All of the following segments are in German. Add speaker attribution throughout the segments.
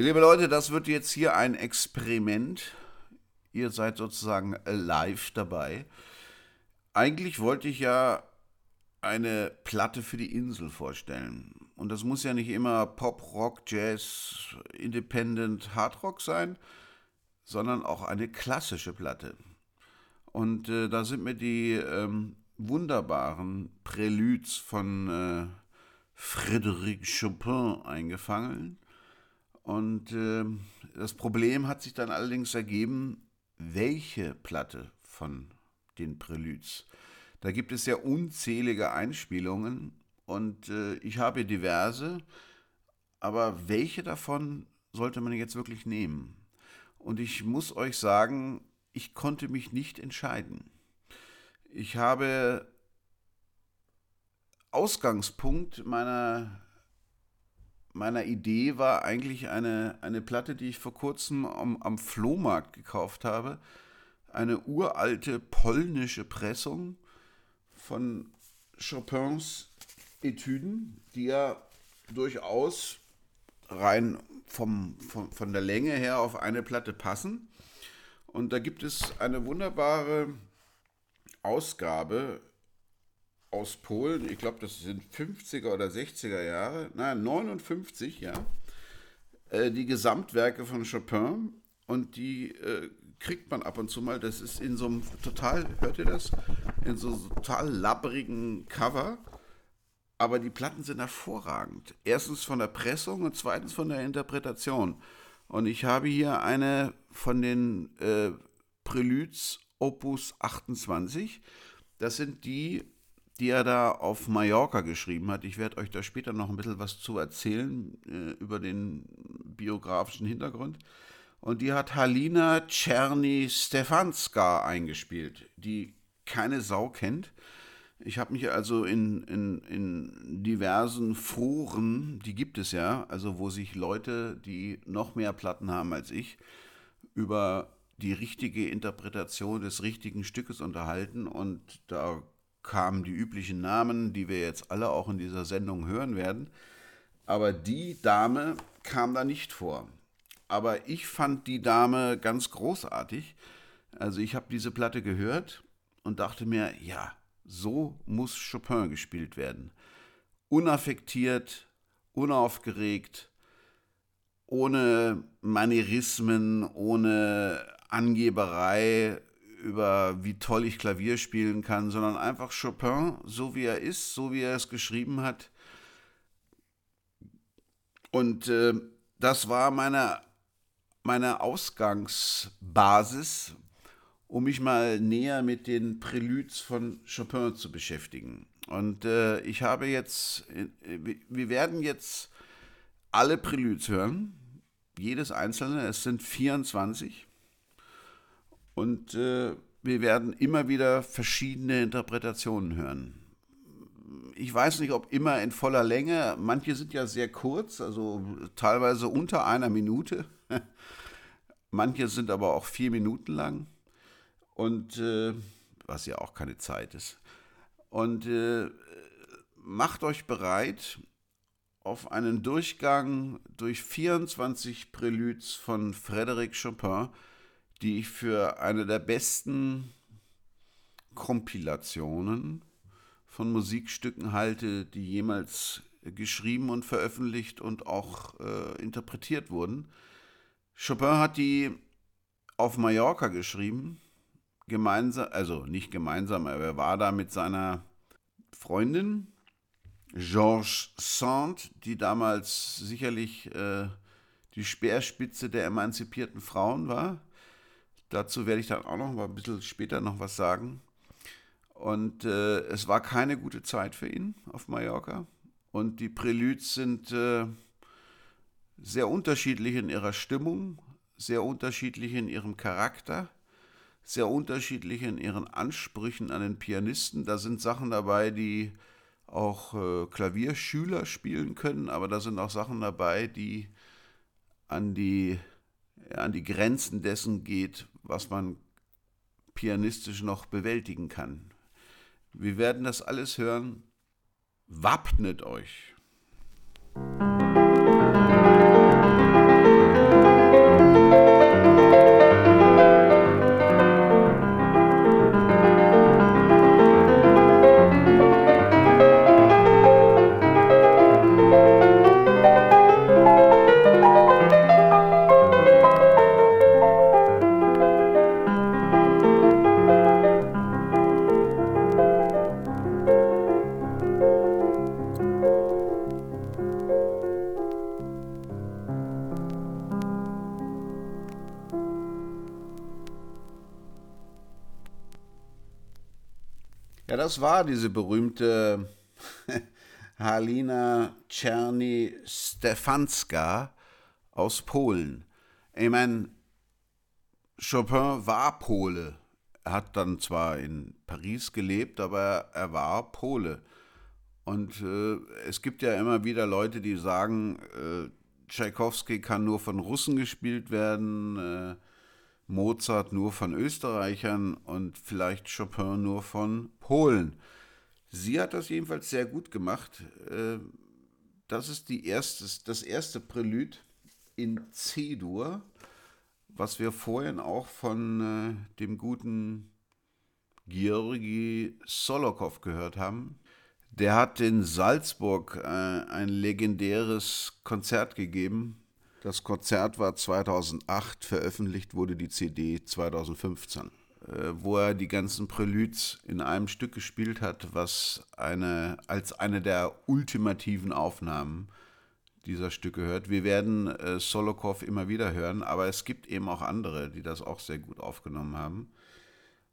Speaker 1: Liebe Leute, das wird jetzt hier ein Experiment. Ihr seid sozusagen live dabei. Eigentlich wollte ich ja eine Platte für die Insel vorstellen. Und das muss ja nicht immer Pop, Rock, Jazz, Independent, Hard Rock sein, sondern auch eine klassische Platte. Und äh, da sind mir die ähm, wunderbaren Preludes von äh, Frédéric Chopin eingefangen. Und äh, das Problem hat sich dann allerdings ergeben, welche Platte von den Preludes. Da gibt es ja unzählige Einspielungen und äh, ich habe diverse, aber welche davon sollte man jetzt wirklich nehmen? Und ich muss euch sagen, ich konnte mich nicht entscheiden. Ich habe Ausgangspunkt meiner meiner Idee war eigentlich eine, eine Platte, die ich vor kurzem am, am Flohmarkt gekauft habe. Eine uralte polnische Pressung von Chopins Etüden, die ja durchaus rein vom, vom, von der Länge her auf eine Platte passen. Und da gibt es eine wunderbare Ausgabe aus Polen, ich glaube, das sind 50er oder 60er Jahre, nein, 59, ja, äh, die Gesamtwerke von Chopin und die äh, kriegt man ab und zu mal, das ist in so einem total, hört ihr das? In so einem total labbrigen Cover, aber die Platten sind hervorragend. Erstens von der Pressung und zweitens von der Interpretation. Und ich habe hier eine von den äh, Preludes Opus 28. Das sind die die er da auf Mallorca geschrieben hat. Ich werde euch da später noch ein bisschen was zu erzählen äh, über den biografischen Hintergrund. Und die hat Halina Czerny Stefanska eingespielt, die keine Sau kennt. Ich habe mich also in, in, in diversen Foren, die gibt es ja, also wo sich Leute, die noch mehr Platten haben als ich, über die richtige Interpretation des richtigen Stückes unterhalten und da kamen die üblichen Namen, die wir jetzt alle auch in dieser Sendung hören werden. Aber die Dame kam da nicht vor. Aber ich fand die Dame ganz großartig. Also ich habe diese Platte gehört und dachte mir, ja, so muss Chopin gespielt werden. Unaffektiert, unaufgeregt, ohne Manierismen, ohne Angeberei, über wie toll ich Klavier spielen kann, sondern einfach Chopin, so wie er ist, so wie er es geschrieben hat. Und äh, das war meine, meine Ausgangsbasis, um mich mal näher mit den Preludes von Chopin zu beschäftigen. Und äh, ich habe jetzt, äh, wir werden jetzt alle Preludes hören, jedes einzelne, es sind 24. Und äh, wir werden immer wieder verschiedene Interpretationen hören. Ich weiß nicht, ob immer in voller Länge. Manche sind ja sehr kurz, also teilweise unter einer Minute. Manche sind aber auch vier Minuten lang. Und äh, was ja auch keine Zeit ist. Und äh, macht euch bereit auf einen Durchgang durch 24 Preludes von Frédéric Chopin die ich für eine der besten Kompilationen von Musikstücken halte, die jemals geschrieben und veröffentlicht und auch äh, interpretiert wurden. Chopin hat die auf Mallorca geschrieben, gemeinsam, also nicht gemeinsam, aber er war da mit seiner Freundin Georges Sand, die damals sicherlich äh, die Speerspitze der emanzipierten Frauen war. Dazu werde ich dann auch noch mal ein bisschen später noch was sagen. Und äh, es war keine gute Zeit für ihn auf Mallorca. Und die Preludes sind äh, sehr unterschiedlich in ihrer Stimmung, sehr unterschiedlich in ihrem Charakter, sehr unterschiedlich in ihren Ansprüchen an den Pianisten. Da sind Sachen dabei, die auch äh, Klavierschüler spielen können, aber da sind auch Sachen dabei, die an die, an die Grenzen dessen geht, was man pianistisch noch bewältigen kann. Wir werden das alles hören. Wappnet euch! Das war diese berühmte Halina Czerny Stefanska aus Polen. Ich meine, Chopin war Pole. Er hat dann zwar in Paris gelebt, aber er war Pole. Und äh, es gibt ja immer wieder Leute, die sagen, äh, Tchaikovsky kann nur von Russen gespielt werden, äh, Mozart nur von Österreichern und vielleicht Chopin nur von Polen. Sie hat das jedenfalls sehr gut gemacht. Äh, das ist die erste, das erste Prälude in C-Dur, was wir vorhin auch von äh, dem guten Georgi Solokow gehört haben. Der hat in Salzburg äh, ein legendäres Konzert gegeben das Konzert war 2008, veröffentlicht wurde die CD 2015, äh, wo er die ganzen Preludes in einem Stück gespielt hat, was eine, als eine der ultimativen Aufnahmen dieser Stücke hört. Wir werden äh, Solokow immer wieder hören, aber es gibt eben auch andere, die das auch sehr gut aufgenommen haben.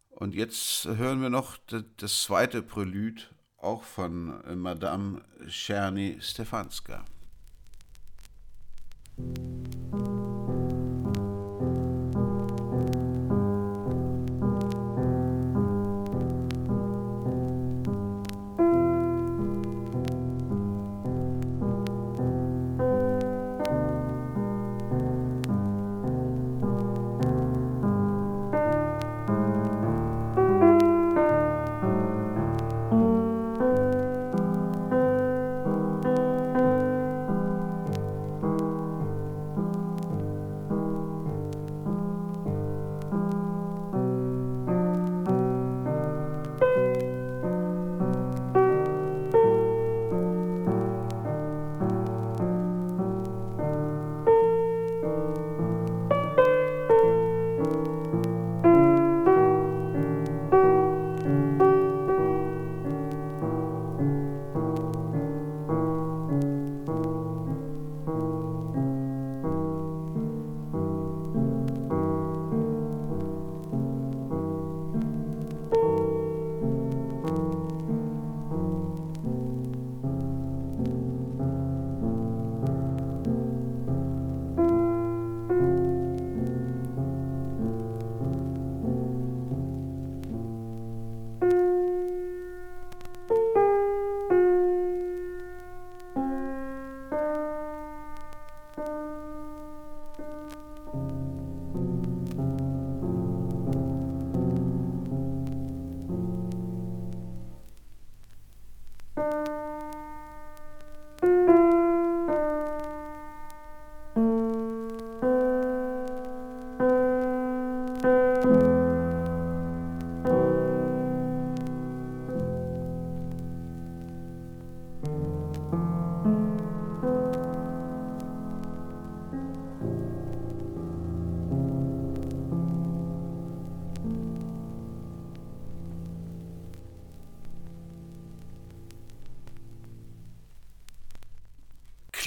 Speaker 1: Und jetzt hören wir noch das zweite Prelude, auch von äh, Madame Czerny Stefanska. thank you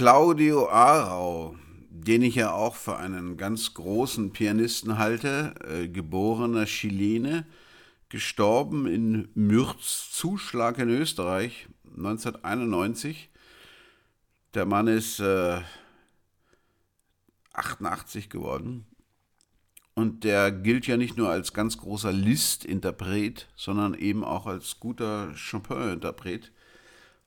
Speaker 1: Claudio Arau, den ich ja auch für einen ganz großen Pianisten halte, äh, geborener Chilene, gestorben in Mürz, Zuschlag in Österreich 1991. Der Mann ist äh, 88 geworden. Und der gilt ja nicht nur als ganz großer Liszt-Interpret, sondern eben auch als guter Chopin-Interpret.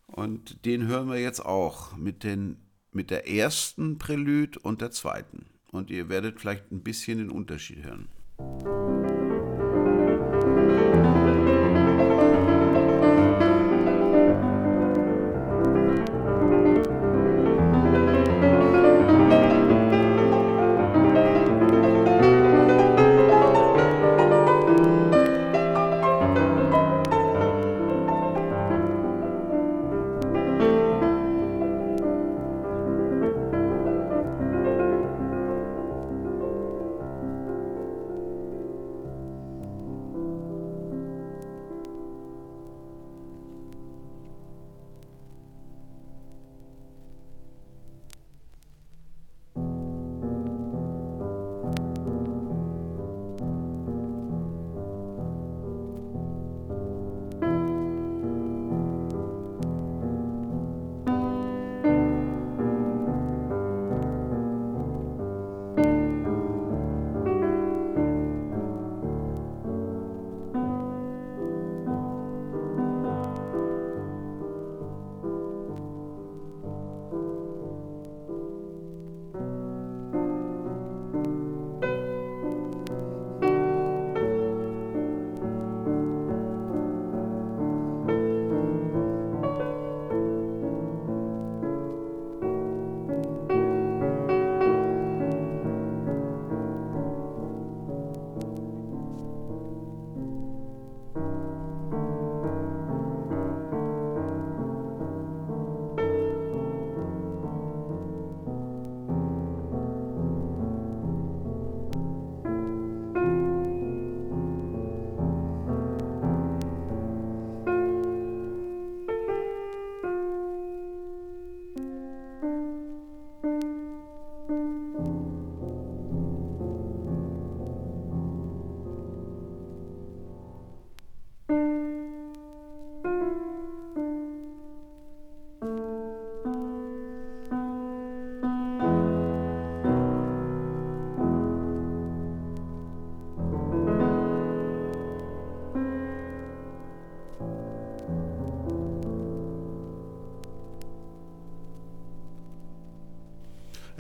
Speaker 1: Und den hören wir jetzt auch mit den mit der ersten Prälude und der zweiten. Und ihr werdet vielleicht ein bisschen den Unterschied hören.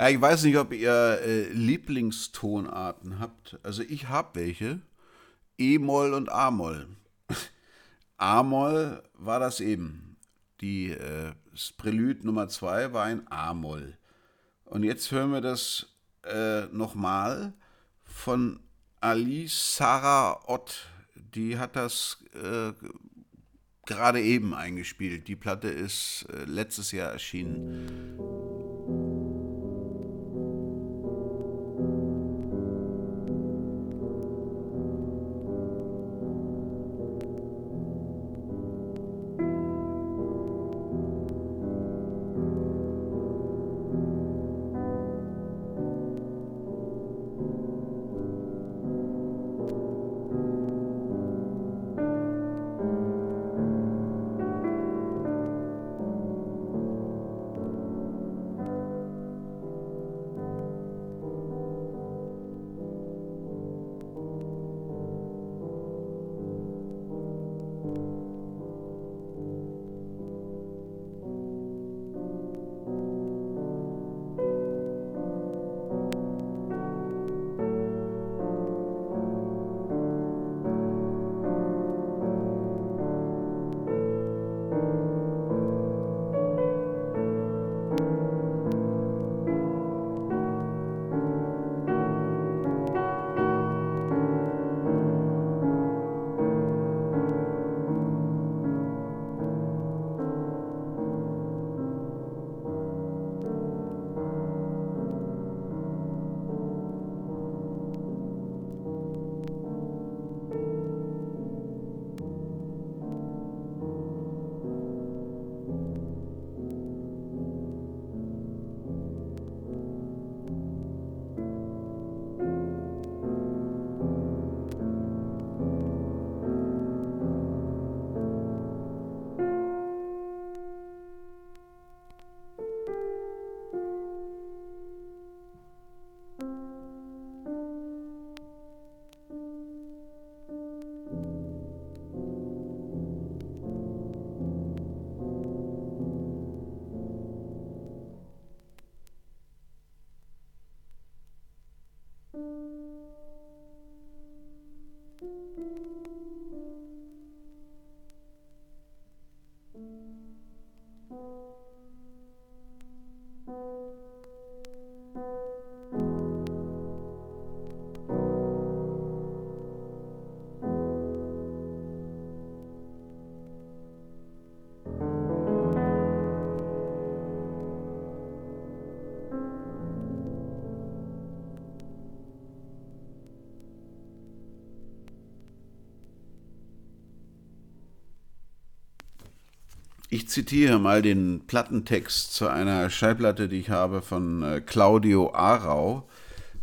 Speaker 1: Ja, ich weiß nicht, ob ihr äh, Lieblingstonarten habt. Also ich habe welche. E-Moll und A-Moll. A-Moll war das eben. Die äh, Prelude Nummer 2 war ein A-Moll. Und jetzt hören wir das äh, nochmal von Alice Sarah Ott. Die hat das äh, gerade eben eingespielt. Die Platte ist äh, letztes Jahr erschienen. Ich zitiere mal den Plattentext zu einer Schallplatte, die ich habe von äh, Claudio Arau,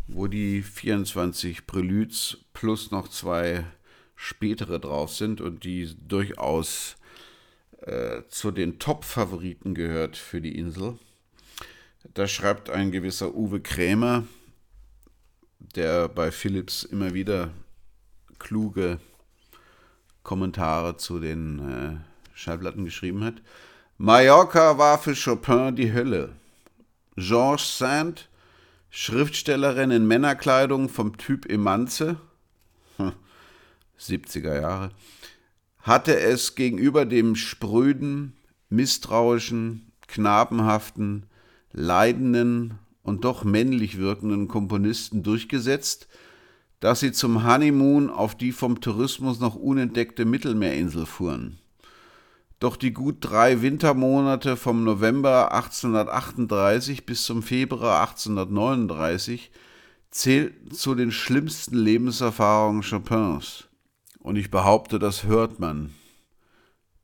Speaker 1: wo die 24 Preludes plus noch zwei spätere drauf sind und die durchaus äh, zu den Top-Favoriten gehört für die Insel. Da schreibt ein gewisser Uwe Krämer, der bei Philips immer wieder kluge Kommentare zu den äh, Schallplatten geschrieben hat. Mallorca war für Chopin die Hölle. Georges Sand, Schriftstellerin in Männerkleidung vom Typ Emanze, 70er Jahre, hatte es gegenüber dem spröden, misstrauischen, knabenhaften, leidenden und doch männlich wirkenden Komponisten durchgesetzt, dass sie zum Honeymoon auf die vom Tourismus noch unentdeckte Mittelmeerinsel fuhren. Doch die gut drei Wintermonate vom November 1838 bis zum Februar 1839 zählten zu den schlimmsten Lebenserfahrungen Chopins. Und ich behaupte, das hört man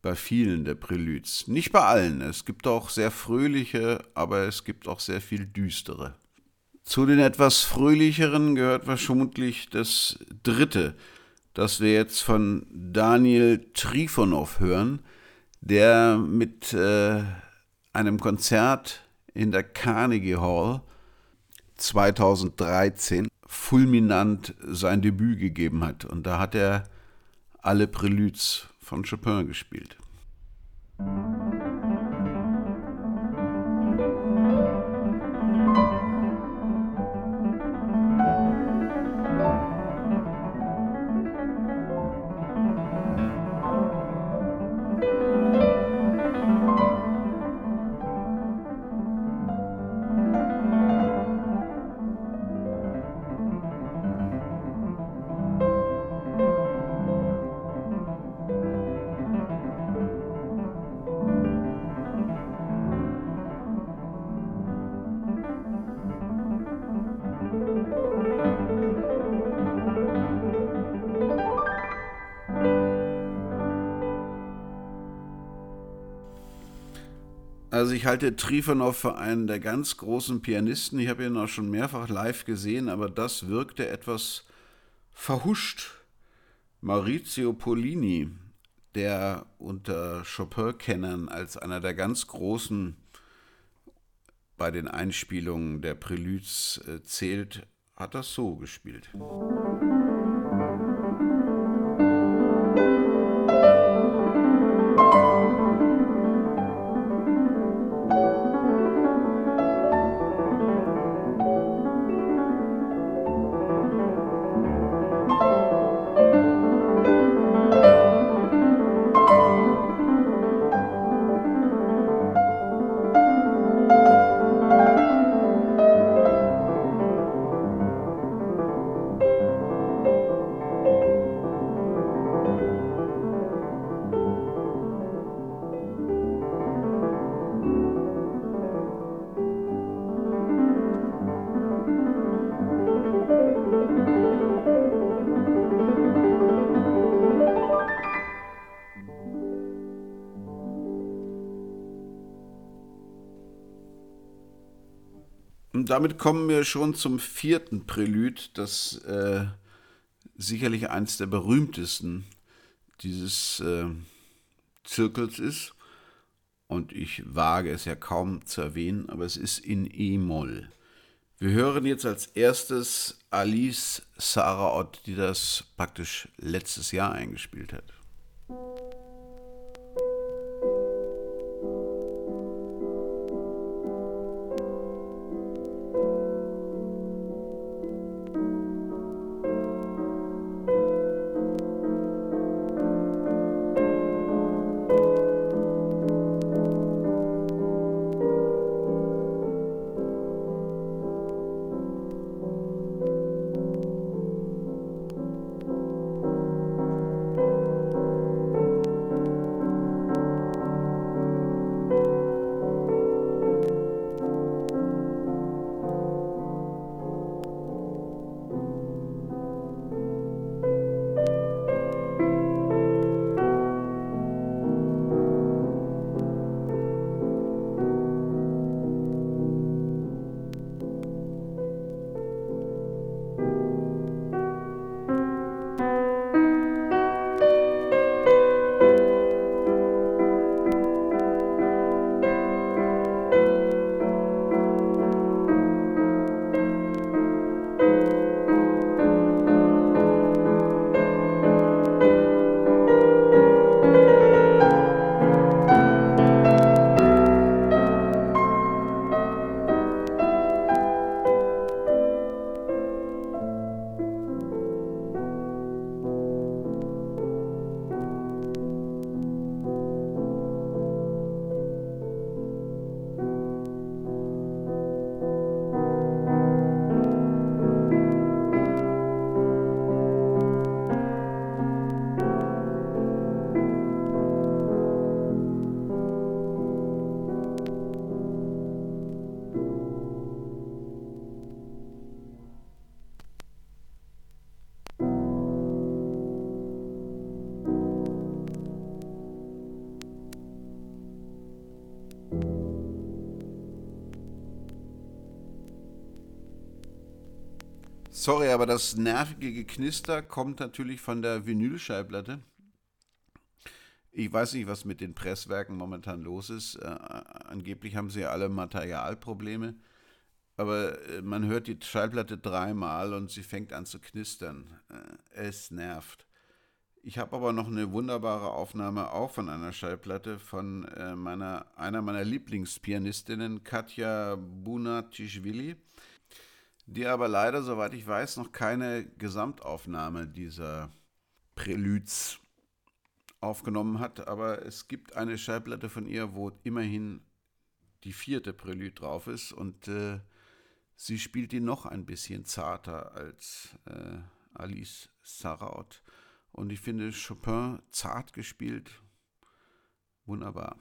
Speaker 1: bei vielen der Preludes. Nicht bei allen. Es gibt auch sehr fröhliche, aber es gibt auch sehr viel düstere. Zu den etwas fröhlicheren gehört vermutlich das dritte, das wir jetzt von Daniel Trifonov hören – der mit äh, einem Konzert in der Carnegie Hall 2013 fulminant sein Debüt gegeben hat. Und da hat er alle Preludes von Chopin gespielt. Musik Also ich halte Trifonov für einen der ganz großen Pianisten. Ich habe ihn auch schon mehrfach live gesehen, aber das wirkte etwas verhuscht. Maurizio Polini, der unter Chopin-Kennern als einer der ganz großen bei den Einspielungen der Preludes äh, zählt, hat das so gespielt. Damit kommen wir schon zum vierten Prälude, das äh, sicherlich eines der berühmtesten dieses äh, Zirkels ist. Und ich wage es ja kaum zu erwähnen, aber es ist in E-Moll. Wir hören jetzt als erstes Alice Saraot, die das praktisch letztes Jahr eingespielt hat. Das nervige Geknister kommt natürlich von der Vinylschallplatte. Ich weiß nicht, was mit den Presswerken momentan los ist. Äh, angeblich haben sie alle Materialprobleme. Aber äh, man hört die Schallplatte dreimal und sie fängt an zu knistern. Äh, es nervt. Ich habe aber noch eine wunderbare Aufnahme auch von einer Schallplatte von äh, meiner, einer meiner Lieblingspianistinnen, Katja Bunatischvili die aber leider, soweit ich weiß, noch keine Gesamtaufnahme dieser Preludes aufgenommen hat. Aber es gibt eine Schallplatte von ihr, wo immerhin die vierte Prelude drauf ist und äh, sie spielt die noch ein bisschen zarter als äh, Alice Saraut. Und ich finde Chopin zart gespielt, wunderbar.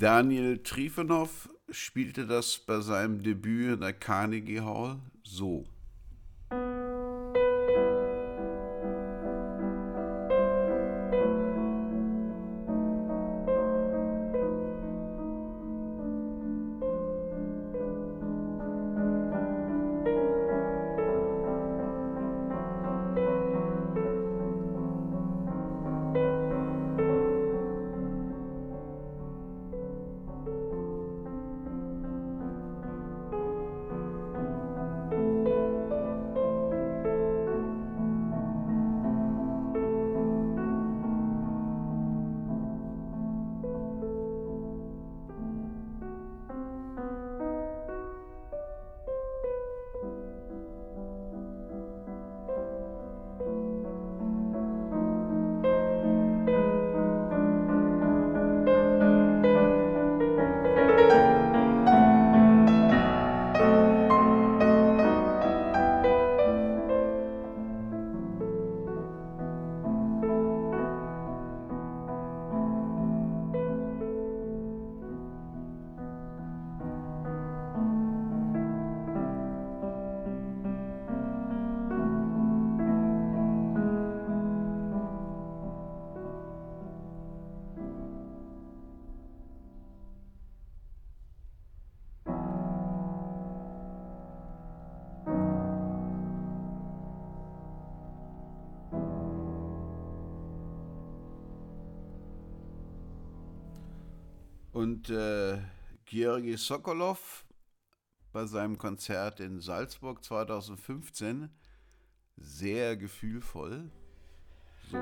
Speaker 1: Daniel Trifonov spielte das bei seinem Debüt in der Carnegie Hall so. Sokolov bei seinem Konzert in Salzburg 2015 sehr gefühlvoll. So.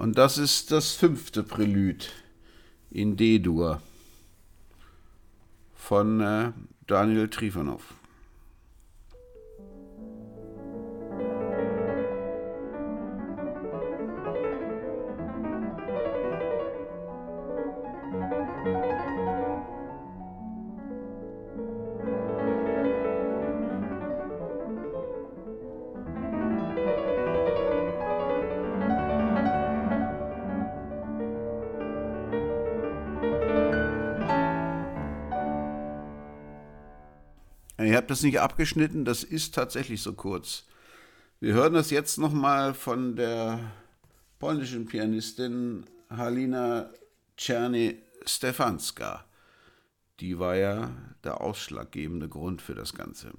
Speaker 1: Und das ist das fünfte Prälud in D-Dur von äh, Daniel Trifonov. Das nicht abgeschnitten, das ist tatsächlich so kurz. Wir hören das jetzt nochmal von der polnischen Pianistin Halina Czerny-Stefanska. Die war ja der ausschlaggebende Grund für das Ganze.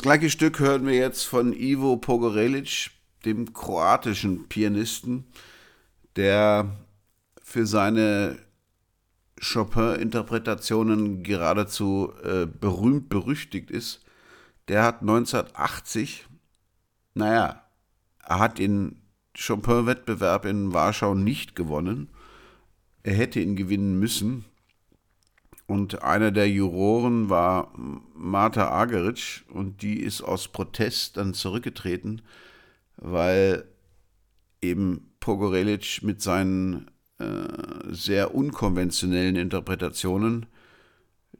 Speaker 1: Das gleiche Stück hören wir jetzt von Ivo Pogorelic, dem kroatischen Pianisten, der für seine Chopin-Interpretationen geradezu äh, berühmt berüchtigt ist. Der hat 1980, naja, er hat den Chopin-Wettbewerb in Warschau nicht gewonnen. Er hätte ihn gewinnen müssen. Und einer der Juroren war Marta Ageric und die ist aus Protest dann zurückgetreten, weil eben Pogorelic mit seinen äh, sehr unkonventionellen Interpretationen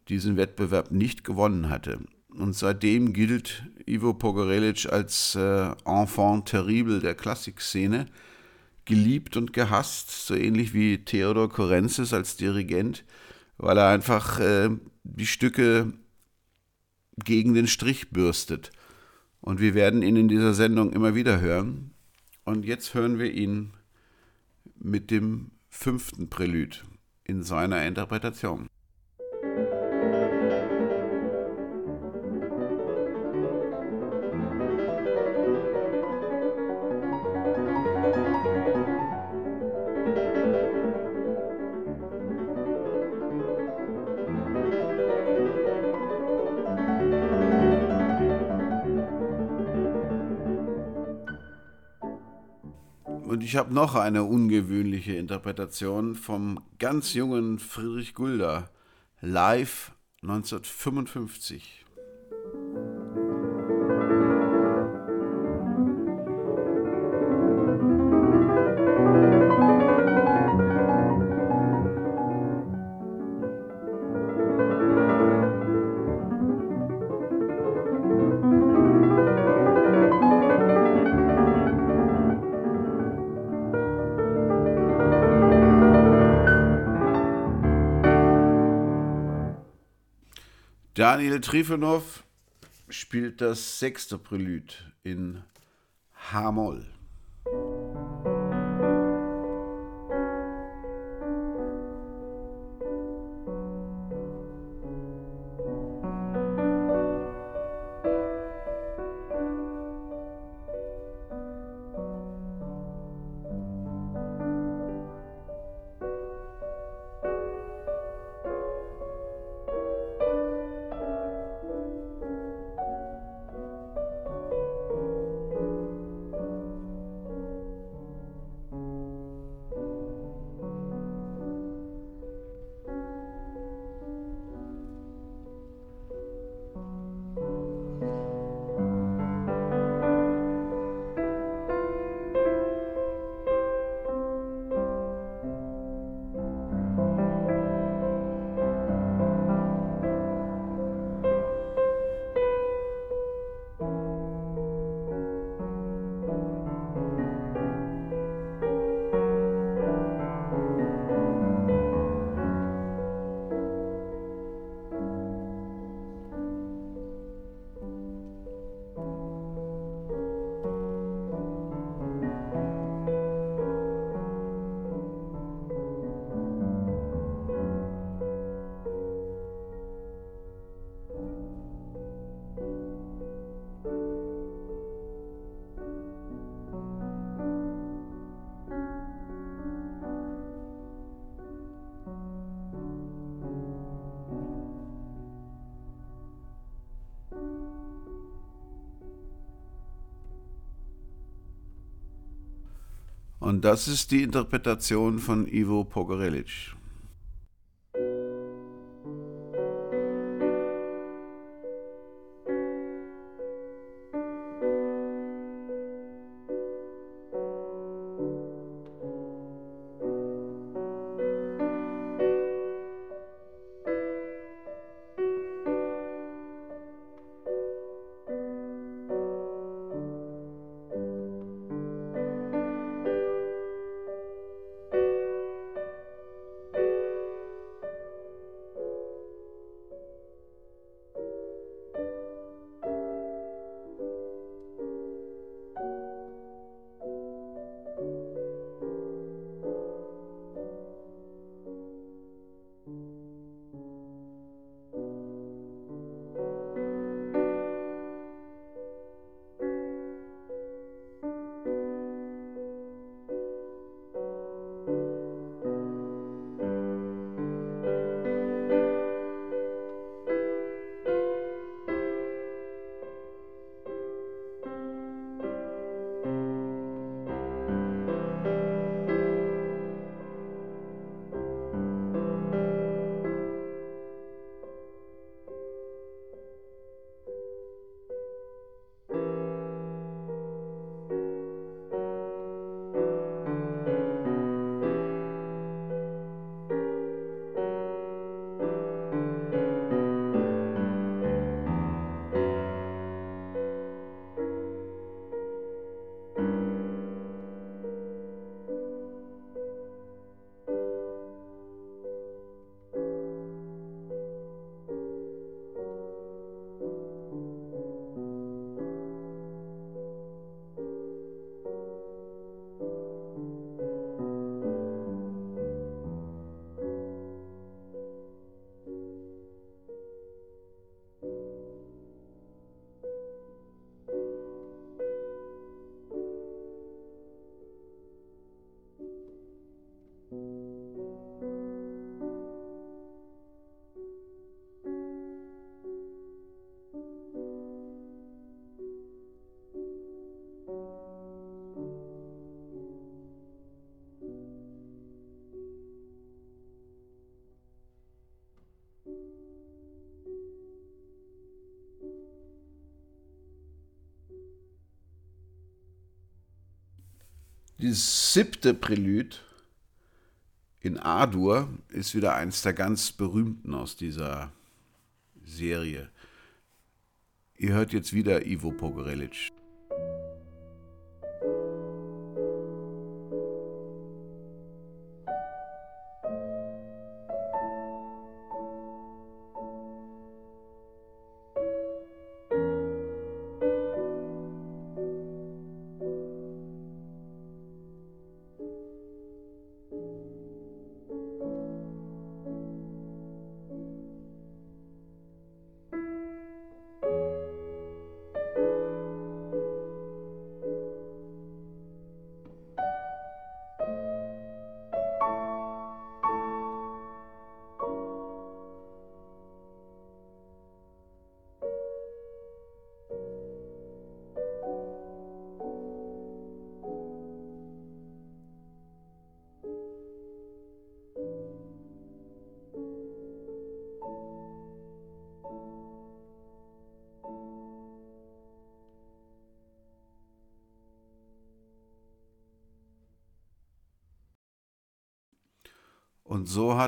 Speaker 1: diesen Wettbewerb nicht gewonnen hatte. Und seitdem gilt Ivo Pogorelic als äh, Enfant terrible der Klassikszene, geliebt und gehasst, so ähnlich wie Theodor Korenzis als Dirigent weil er einfach äh, die Stücke gegen den Strich bürstet. Und wir werden ihn in dieser Sendung immer wieder hören. Und jetzt hören wir ihn mit dem fünften Prälud in seiner Interpretation. Ich habe noch eine ungewöhnliche Interpretation vom ganz jungen Friedrich Gulda, live 1955. Daniel Trifonov spielt das sechste Prälud in H-Moll. Das ist die Interpretation von Ivo Pogorelic. Dieses siebte Prälude in A-Dur ist wieder eins der ganz berühmten aus dieser Serie. Ihr hört jetzt wieder Ivo Pogorelic.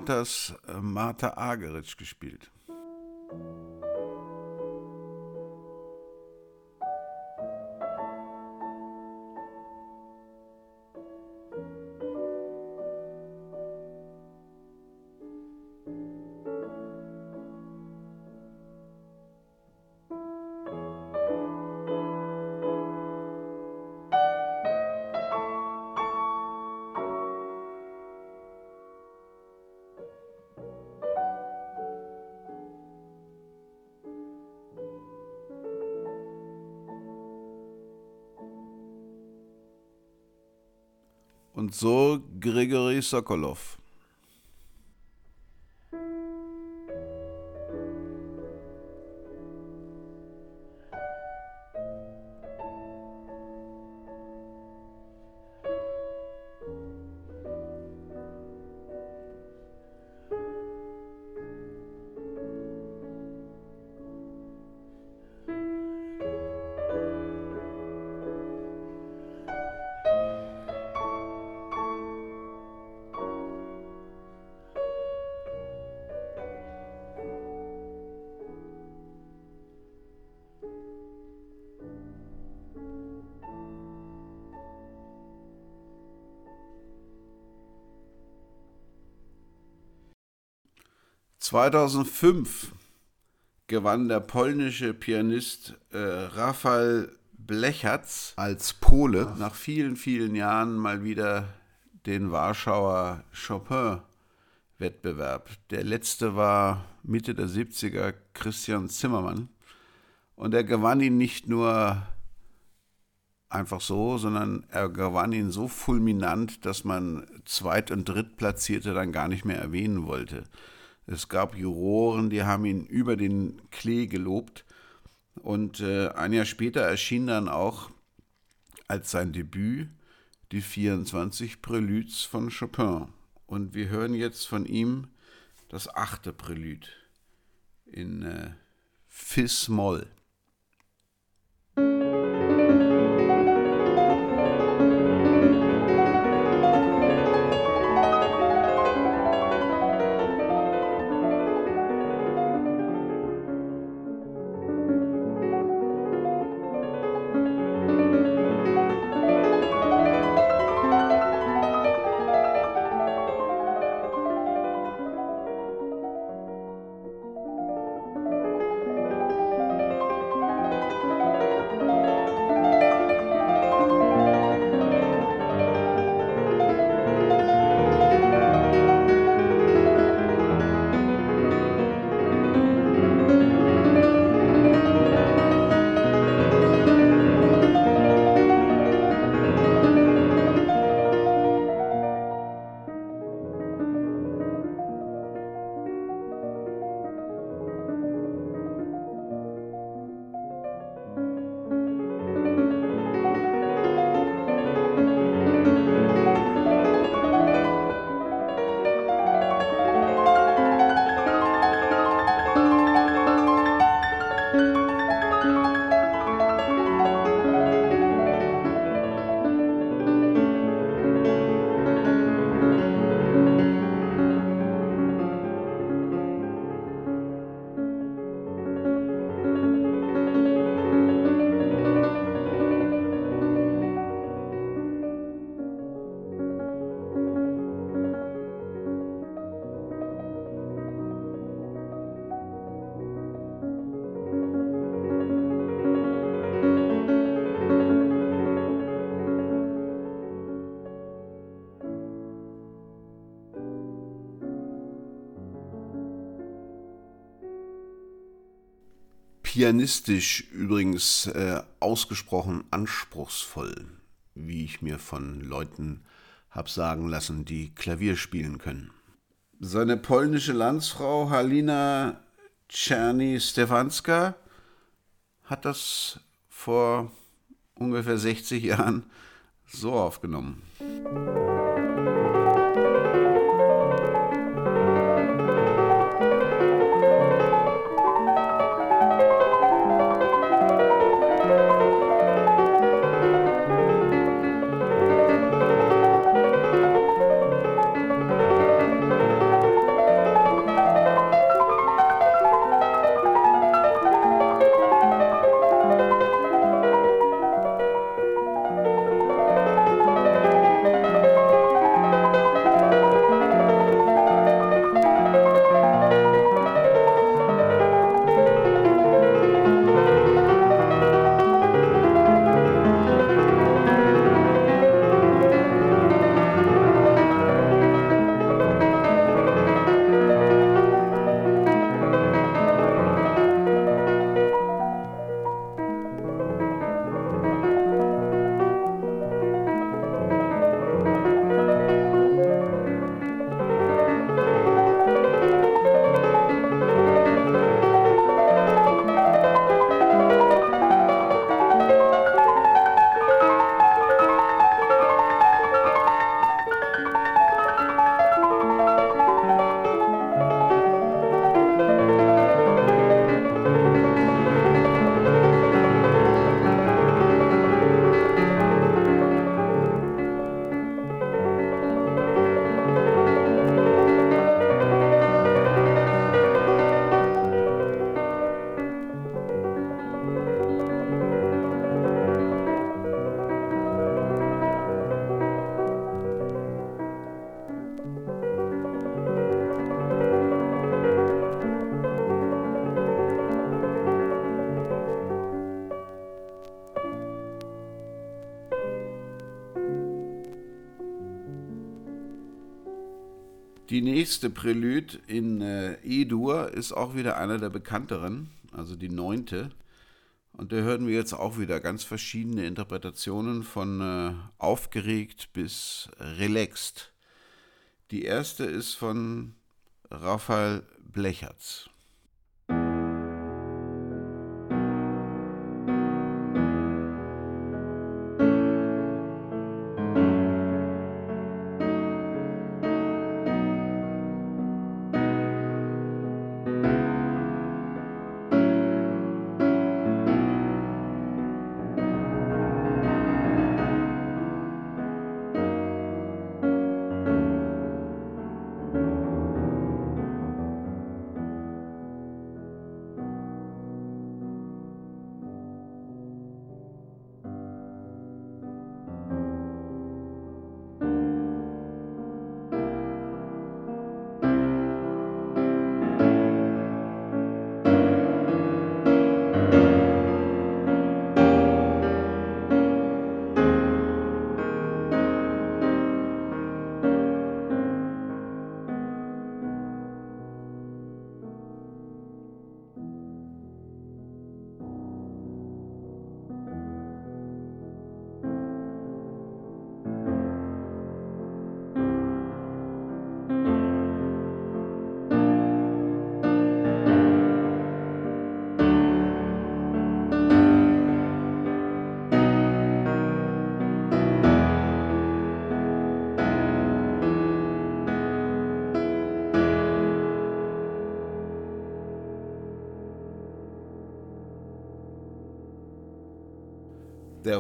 Speaker 1: Das äh, Martha Ageritsch gespielt. So Grigori Sokolov. 2005 gewann der polnische Pianist äh, Rafał Blechatz als Pole Ach. nach vielen, vielen Jahren mal wieder den Warschauer Chopin-Wettbewerb. Der letzte war Mitte der 70er Christian Zimmermann. Und er gewann ihn nicht nur einfach so, sondern er gewann ihn so fulminant, dass man Zweit- und Drittplatzierte dann gar nicht mehr erwähnen wollte. Es gab Juroren, die haben ihn über den Klee gelobt. Und äh, ein Jahr später erschien dann auch als sein Debüt die 24 Preludes von Chopin. Und wir hören jetzt von ihm das achte Prelude in äh, Fis-Moll. Pianistisch übrigens äh, ausgesprochen anspruchsvoll, wie ich mir von Leuten habe sagen lassen, die Klavier spielen können. Seine polnische Landsfrau Halina Czerny-Stefanska hat das vor ungefähr 60 Jahren so aufgenommen. Nächste Prälude in äh, E-Dur ist auch wieder einer der bekannteren, also die neunte. Und da hören wir jetzt auch wieder ganz verschiedene Interpretationen von äh, aufgeregt bis relaxed. Die erste ist von Raphael Blechertz.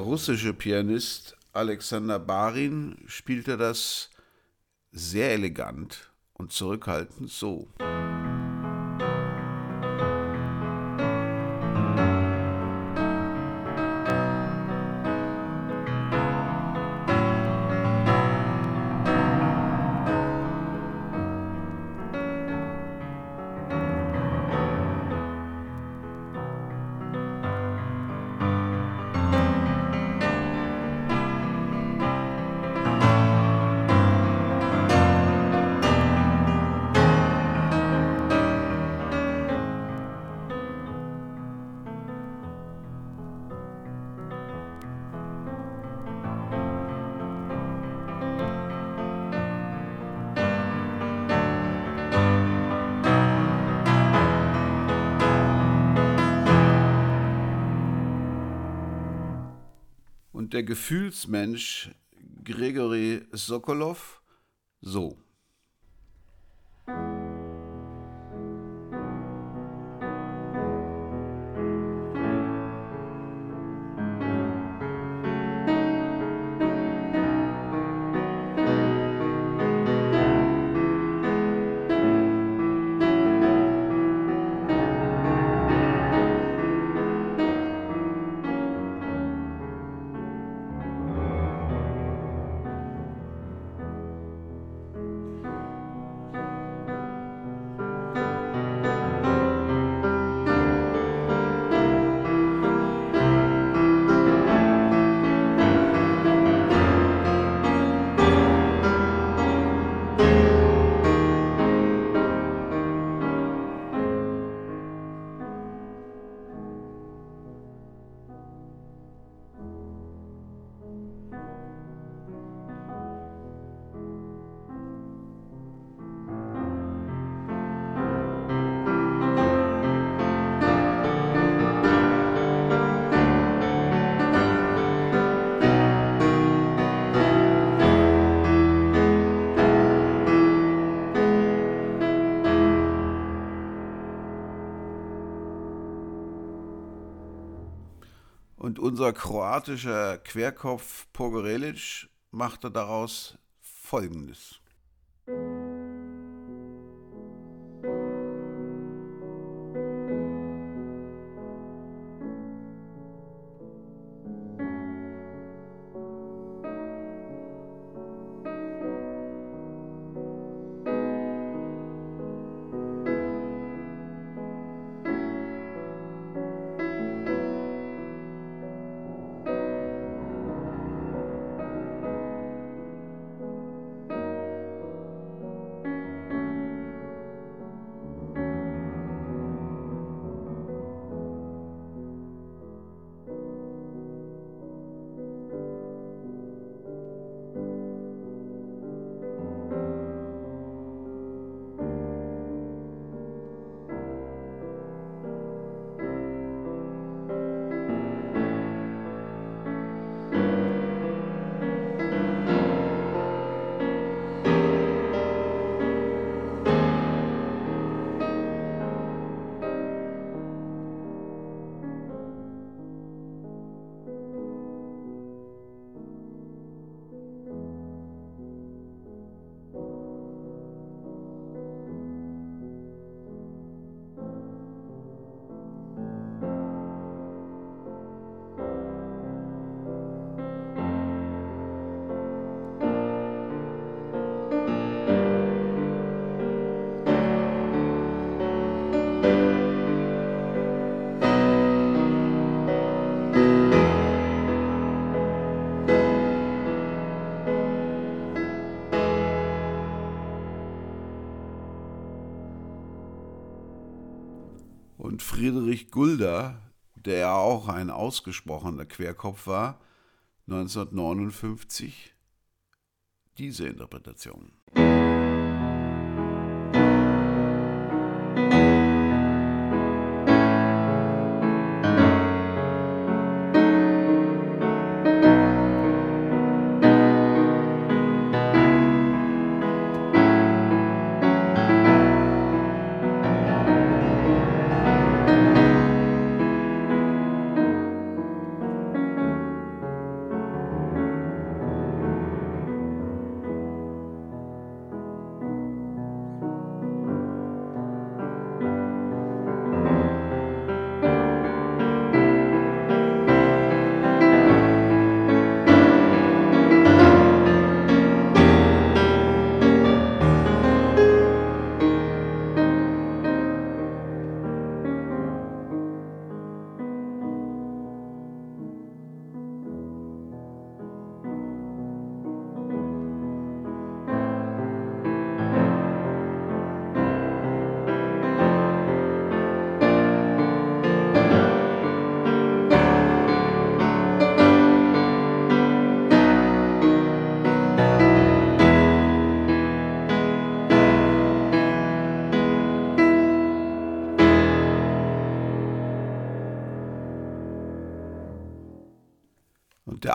Speaker 1: Russische Pianist Alexander Barin spielte das sehr elegant und zurückhaltend so. Gefühlsmensch Gregory Sokolov so. Unser kroatischer Querkopf Pogorelic machte daraus Folgendes. Friedrich Gulda, der ja auch ein ausgesprochener Querkopf war, 1959 diese Interpretation.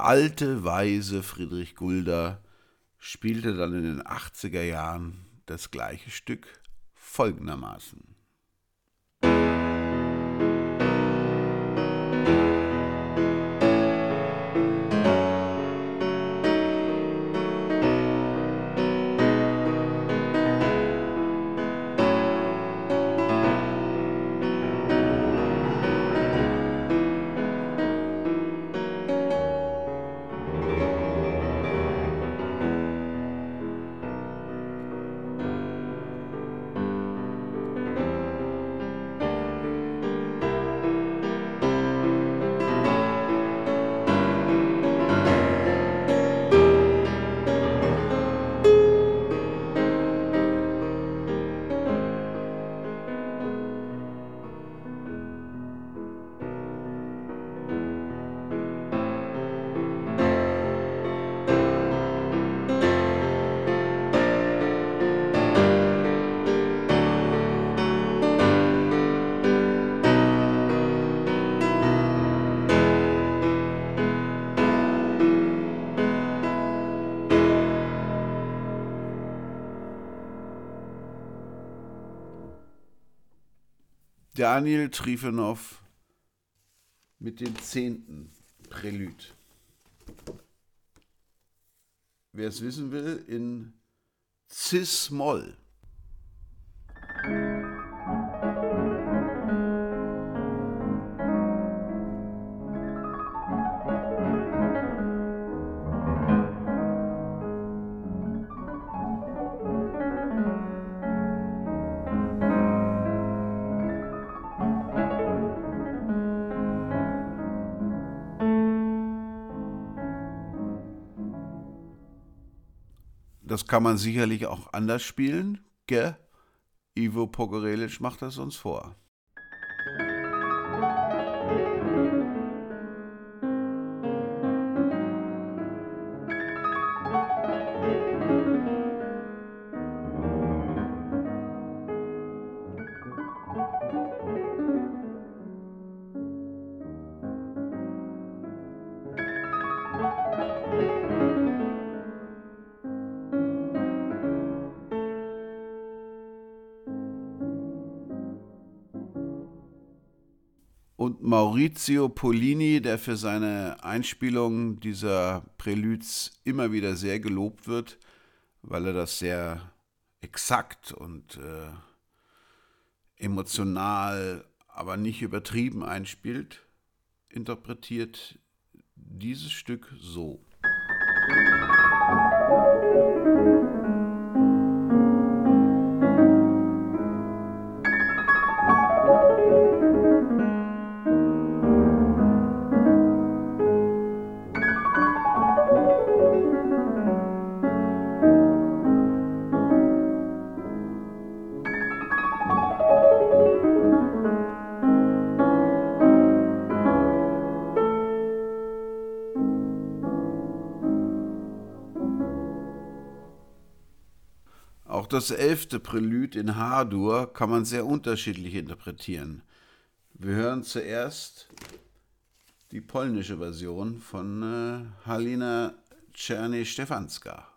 Speaker 1: Alte, weise Friedrich Gulda spielte dann in den 80er Jahren das gleiche Stück folgendermaßen. Daniel Trifanow mit dem zehnten Prälud. Wer es wissen will, in Cis-Moll. Das kann man sicherlich auch anders spielen, gell? Ivo Pogorelic macht das uns vor. Maurizio Polini, der für seine Einspielung dieser Prälüds immer wieder sehr gelobt wird, weil er das sehr exakt und äh, emotional, aber nicht übertrieben einspielt, interpretiert dieses Stück so. Das elfte Prälude in H-Dur kann man sehr unterschiedlich interpretieren. Wir hören zuerst die polnische Version von äh, Halina Czerny-Stefanska.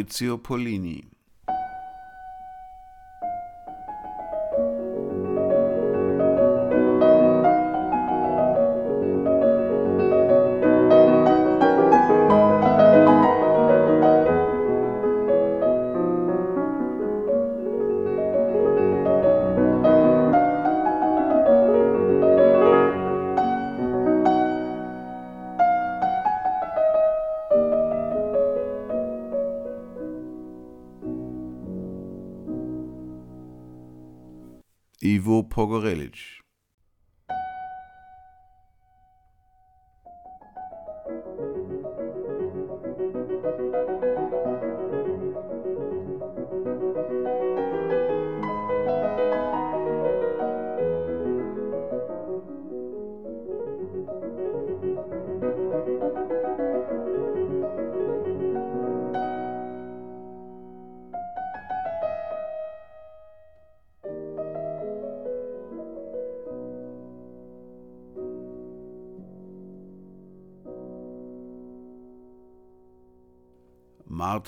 Speaker 1: Maurizio Polini.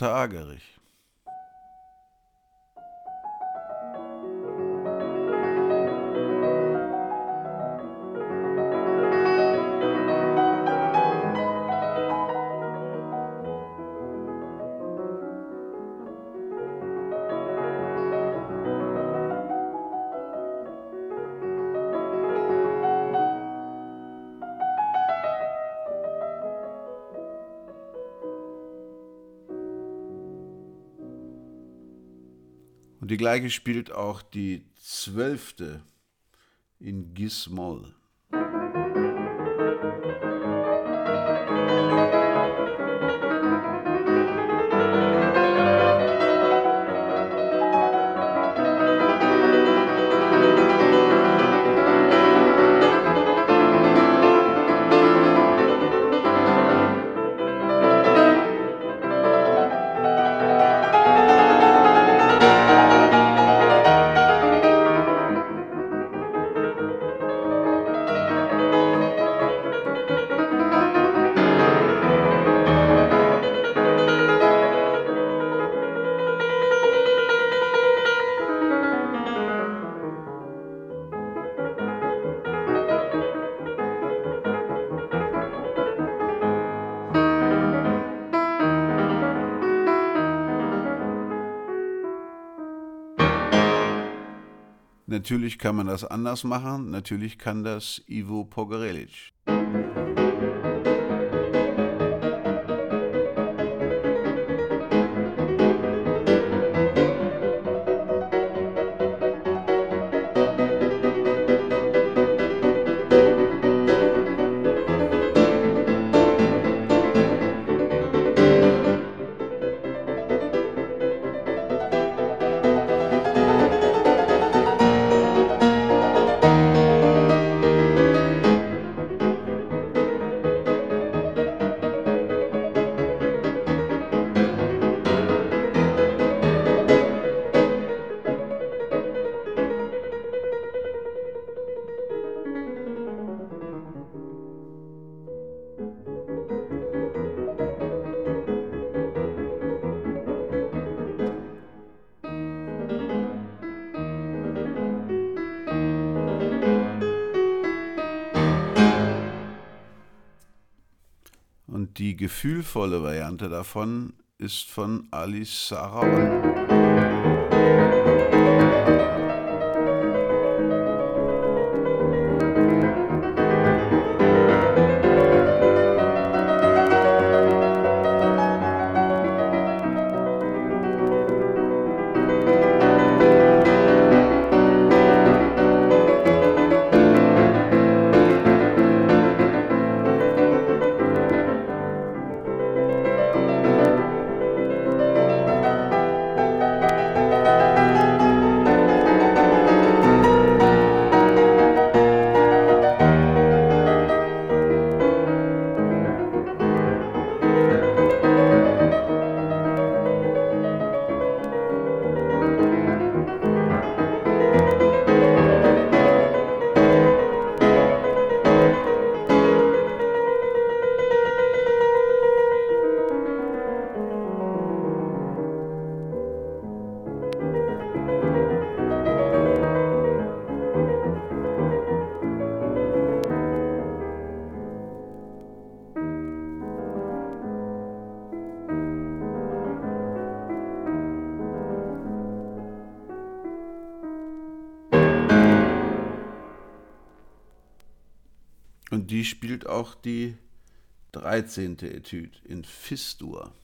Speaker 1: Martha Agerich. Gleiche spielt auch die zwölfte in Gis-Moll. Natürlich kann man das anders machen, natürlich kann das Ivo Pogorelic. Gefühlvolle Variante davon ist von Alice Sarah. 13. Etüde in Fistur.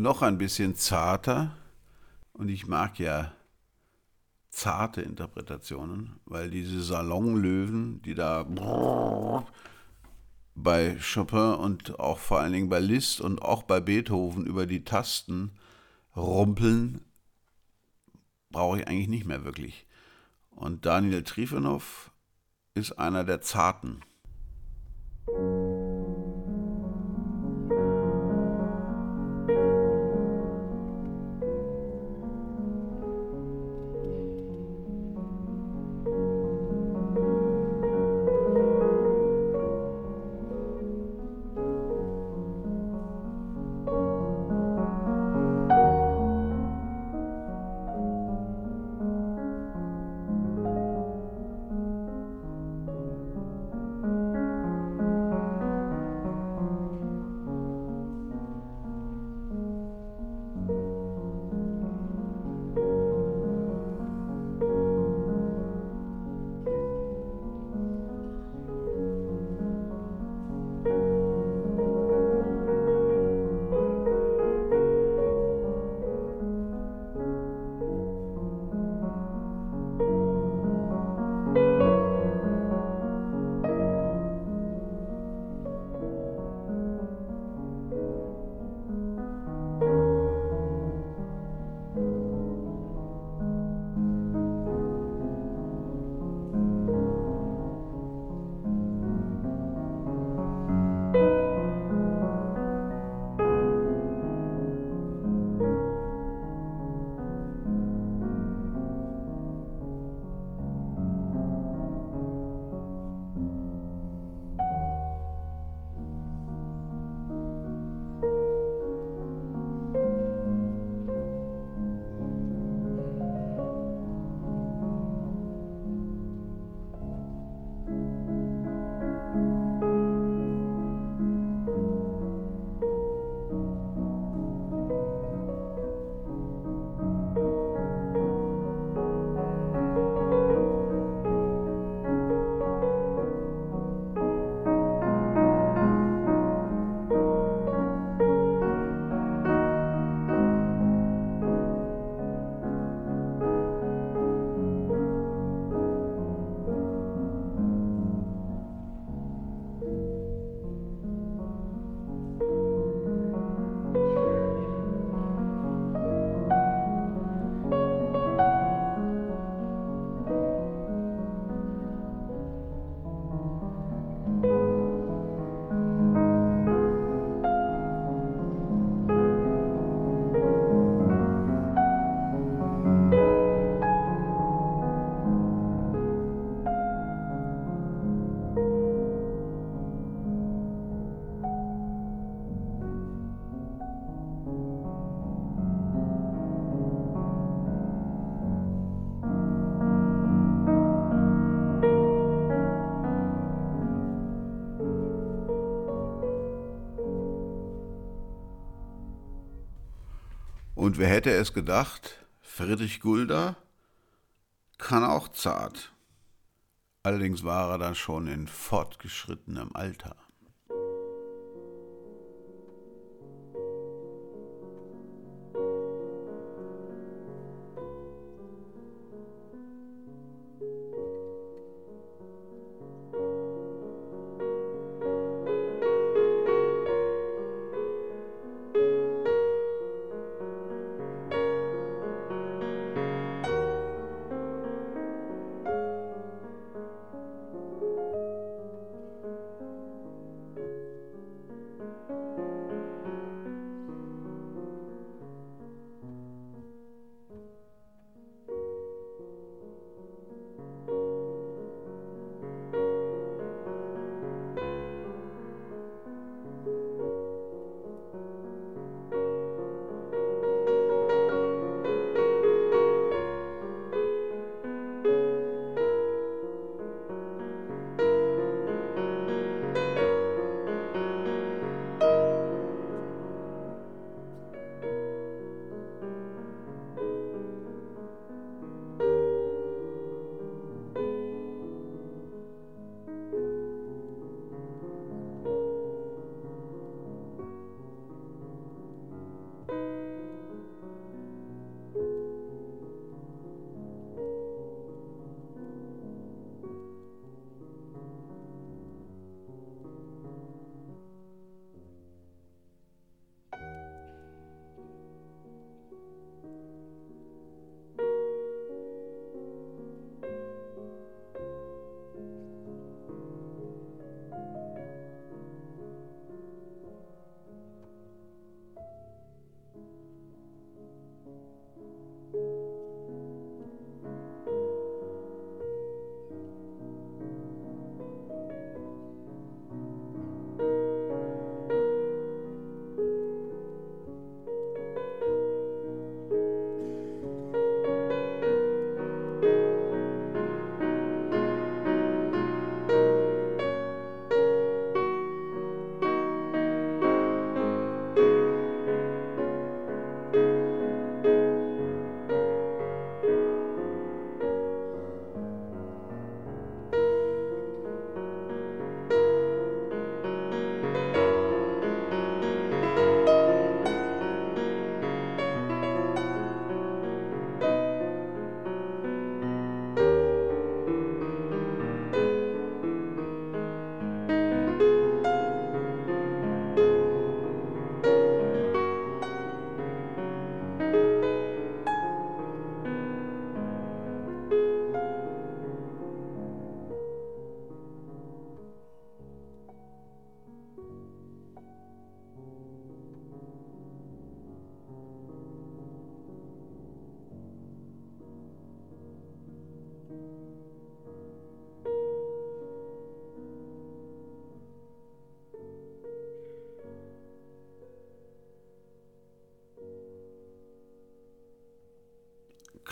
Speaker 1: Noch ein bisschen zarter. Und ich mag ja zarte Interpretationen, weil diese Salonlöwen, die da bei Chopin und auch vor allen Dingen bei Liszt und auch bei Beethoven über die Tasten rumpeln, brauche ich eigentlich nicht mehr wirklich. Und Daniel Trifonov ist einer der Zarten. Und wer hätte es gedacht, Friedrich Gulda kann auch zart. Allerdings war er dann schon in fortgeschrittenem Alter.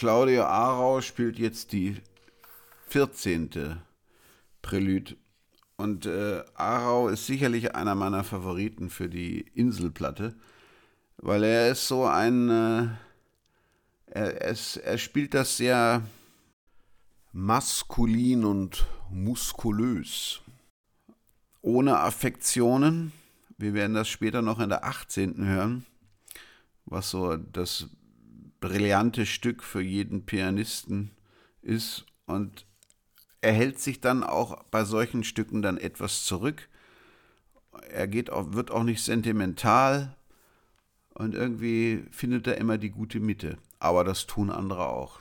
Speaker 1: Claudio Arau spielt jetzt die 14. Prälude. Und äh, Arau ist sicherlich einer meiner Favoriten für die Inselplatte, weil er ist so ein, äh, er, es, er spielt das sehr maskulin und muskulös, ohne Affektionen. Wir werden das später noch in der 18. hören, was so das brillante Stück für jeden Pianisten ist und er hält sich dann auch bei solchen Stücken dann etwas zurück. Er geht auch, wird auch nicht sentimental und irgendwie findet er immer die gute Mitte. Aber das tun andere auch.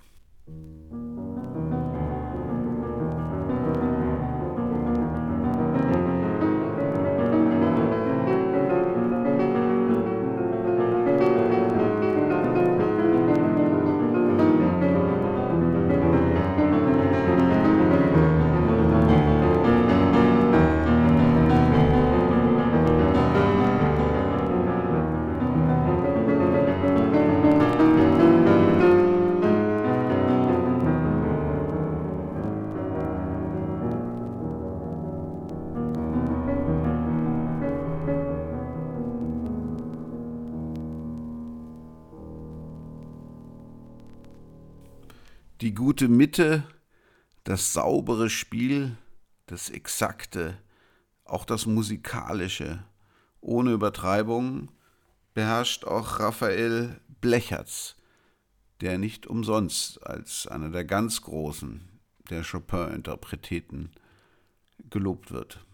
Speaker 1: Gute Mitte, das saubere Spiel, das Exakte, auch das Musikalische, ohne Übertreibung, beherrscht auch Raphael Blechertz, der nicht umsonst als einer der ganz Großen der Chopin-Interpreteten gelobt wird.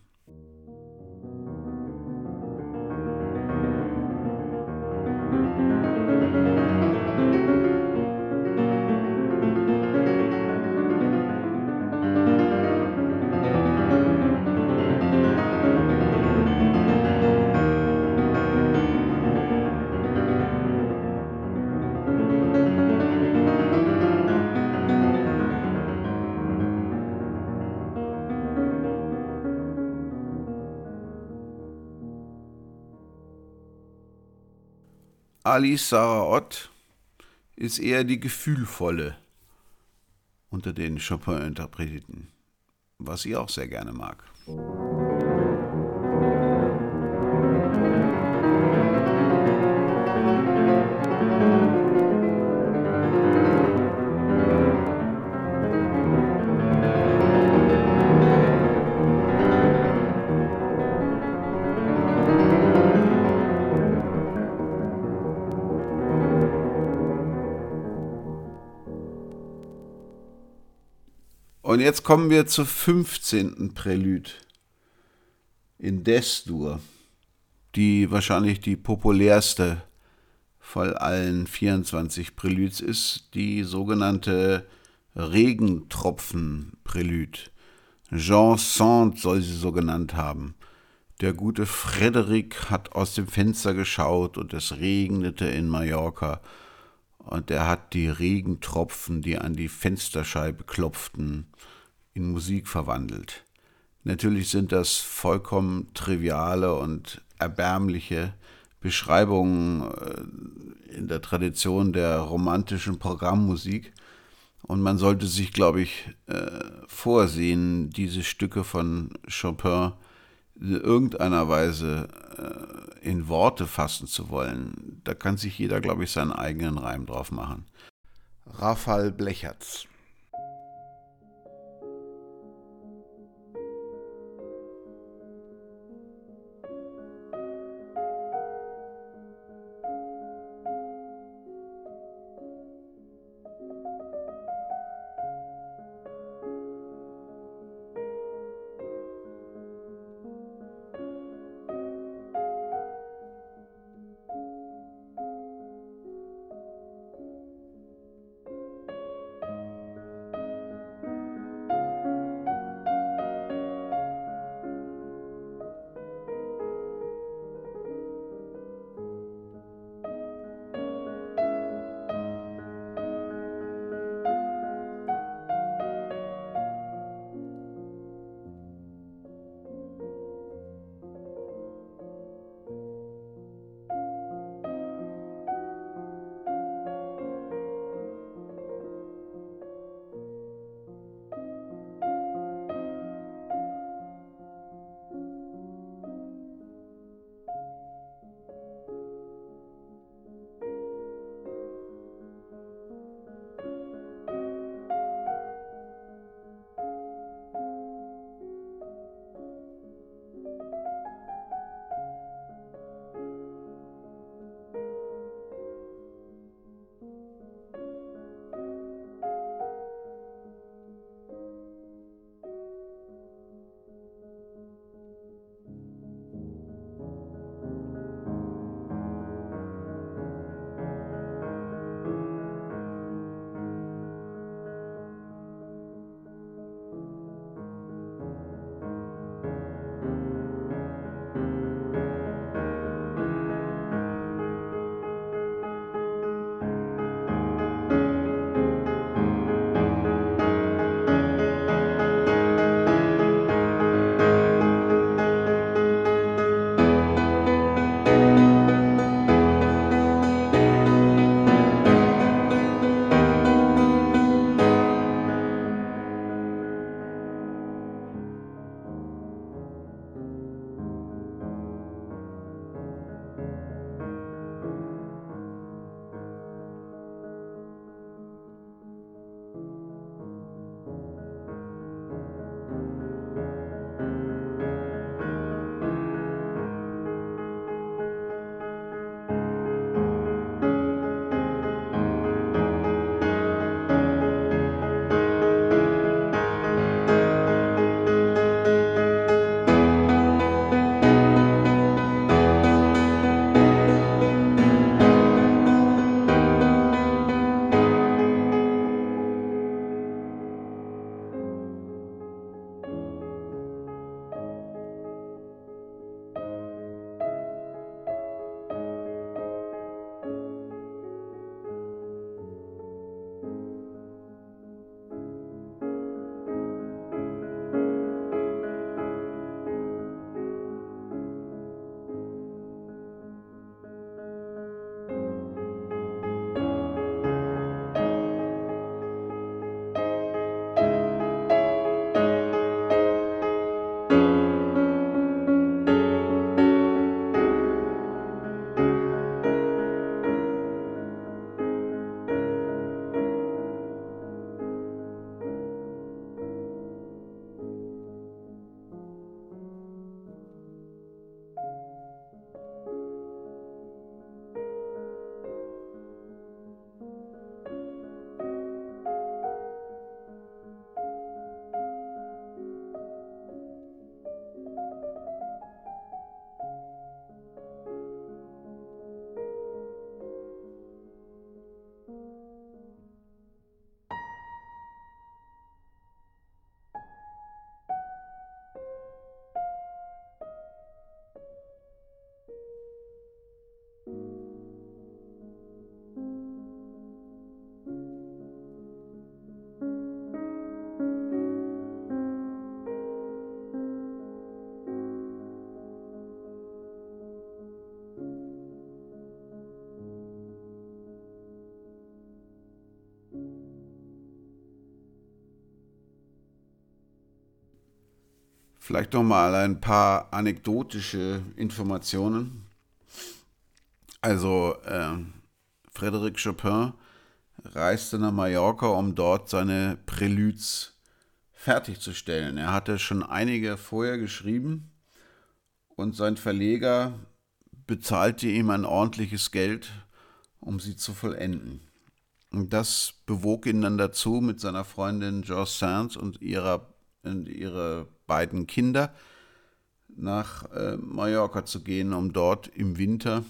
Speaker 1: Alice Sarah Ott ist eher die gefühlvolle unter den Chopin-Interpreten, was ich auch sehr gerne mag. Jetzt kommen wir zur 15. Prälude in Des-Dur, die wahrscheinlich die populärste von allen 24 Präludes ist, die sogenannte Regentropfen-Prälude. Jean Sand soll sie so genannt haben. Der gute Frederik hat aus dem Fenster geschaut und es regnete in Mallorca und er hat die Regentropfen, die an die Fensterscheibe klopften, in Musik verwandelt. Natürlich sind das vollkommen triviale und erbärmliche Beschreibungen äh, in der Tradition der romantischen Programmmusik. Und man sollte sich, glaube ich, äh, vorsehen, diese Stücke von Chopin in irgendeiner Weise äh, in Worte fassen zu wollen. Da kann sich jeder, glaube ich, seinen eigenen Reim drauf machen. Rafal Blechertz. Vielleicht noch mal ein paar anekdotische Informationen. Also äh, Frédéric Chopin reiste nach Mallorca, um dort seine Preludes fertigzustellen. Er hatte schon einige vorher geschrieben und sein Verleger bezahlte ihm ein ordentliches Geld, um sie zu vollenden. Und das bewog ihn dann dazu, mit seiner Freundin George Sands und ihrer, und ihre beiden Kinder nach äh, Mallorca zu gehen, um dort im Winter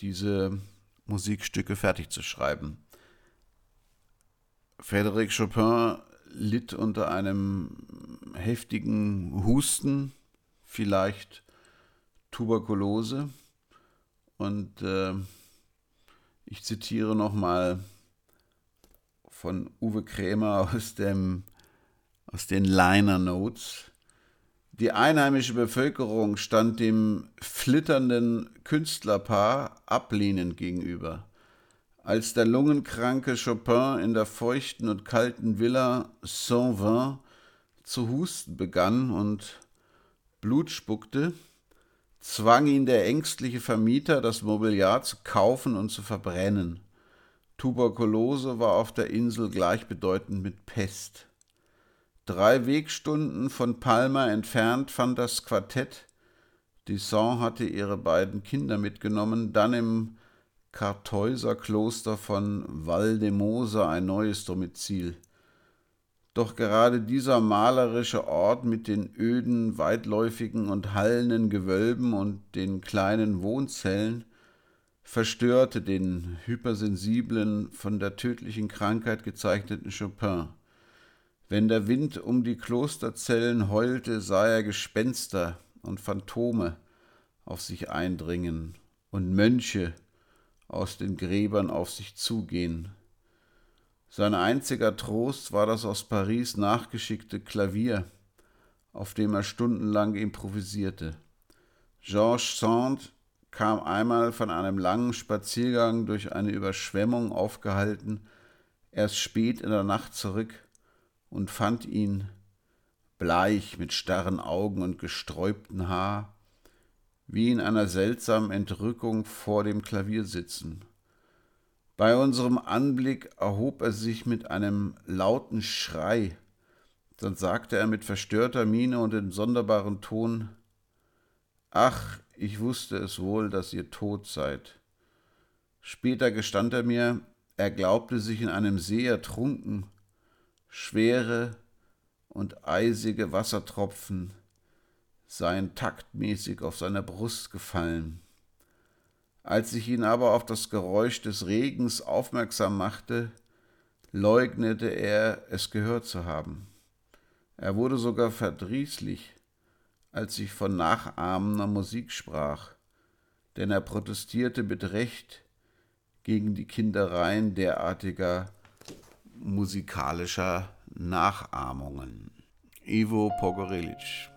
Speaker 1: diese Musikstücke fertig zu schreiben. Frédéric Chopin litt unter einem heftigen Husten, vielleicht Tuberkulose. Und äh, ich zitiere nochmal von Uwe Krämer aus, dem, aus den Liner Notes. Die einheimische Bevölkerung stand dem flitternden Künstlerpaar ablehnend gegenüber. Als der lungenkranke Chopin in der feuchten und kalten Villa Saint-Vin zu husten begann und Blut spuckte, zwang ihn der ängstliche Vermieter, das Mobiliar zu kaufen und zu verbrennen. Tuberkulose war auf der Insel gleichbedeutend mit Pest. Drei Wegstunden von Palma entfernt fand das Quartett, Disson hatte ihre beiden Kinder mitgenommen, dann im Kartäuserkloster von Valdemosa ein neues Domizil. Doch gerade dieser malerische Ort mit den öden, weitläufigen und hallenden Gewölben und den kleinen Wohnzellen verstörte den hypersensiblen, von der tödlichen Krankheit gezeichneten Chopin. Wenn der Wind um die Klosterzellen heulte, sah er Gespenster und Phantome auf sich eindringen und Mönche aus den Gräbern auf sich zugehen. Sein einziger Trost war das aus Paris nachgeschickte Klavier, auf dem er stundenlang improvisierte. Georges Sand kam einmal von einem langen Spaziergang durch eine Überschwemmung aufgehalten, erst spät in der Nacht zurück und fand ihn bleich mit starren Augen und gesträubtem Haar, wie in einer seltsamen Entrückung vor dem Klavier sitzen. Bei unserem Anblick erhob er sich mit einem lauten Schrei, dann sagte er mit verstörter Miene und in sonderbaren Ton Ach, ich wusste es wohl, dass ihr tot seid. Später gestand er mir, er glaubte sich in einem See ertrunken, schwere und eisige Wassertropfen seien taktmäßig auf seiner Brust gefallen. Als ich ihn aber auf das Geräusch des Regens aufmerksam machte, leugnete er, es gehört zu haben. Er wurde sogar verdrießlich, als ich von nachahmender Musik sprach, denn er protestierte mit Recht gegen die Kindereien derartiger musikalischer Nachahmungen. Ivo Pogorelic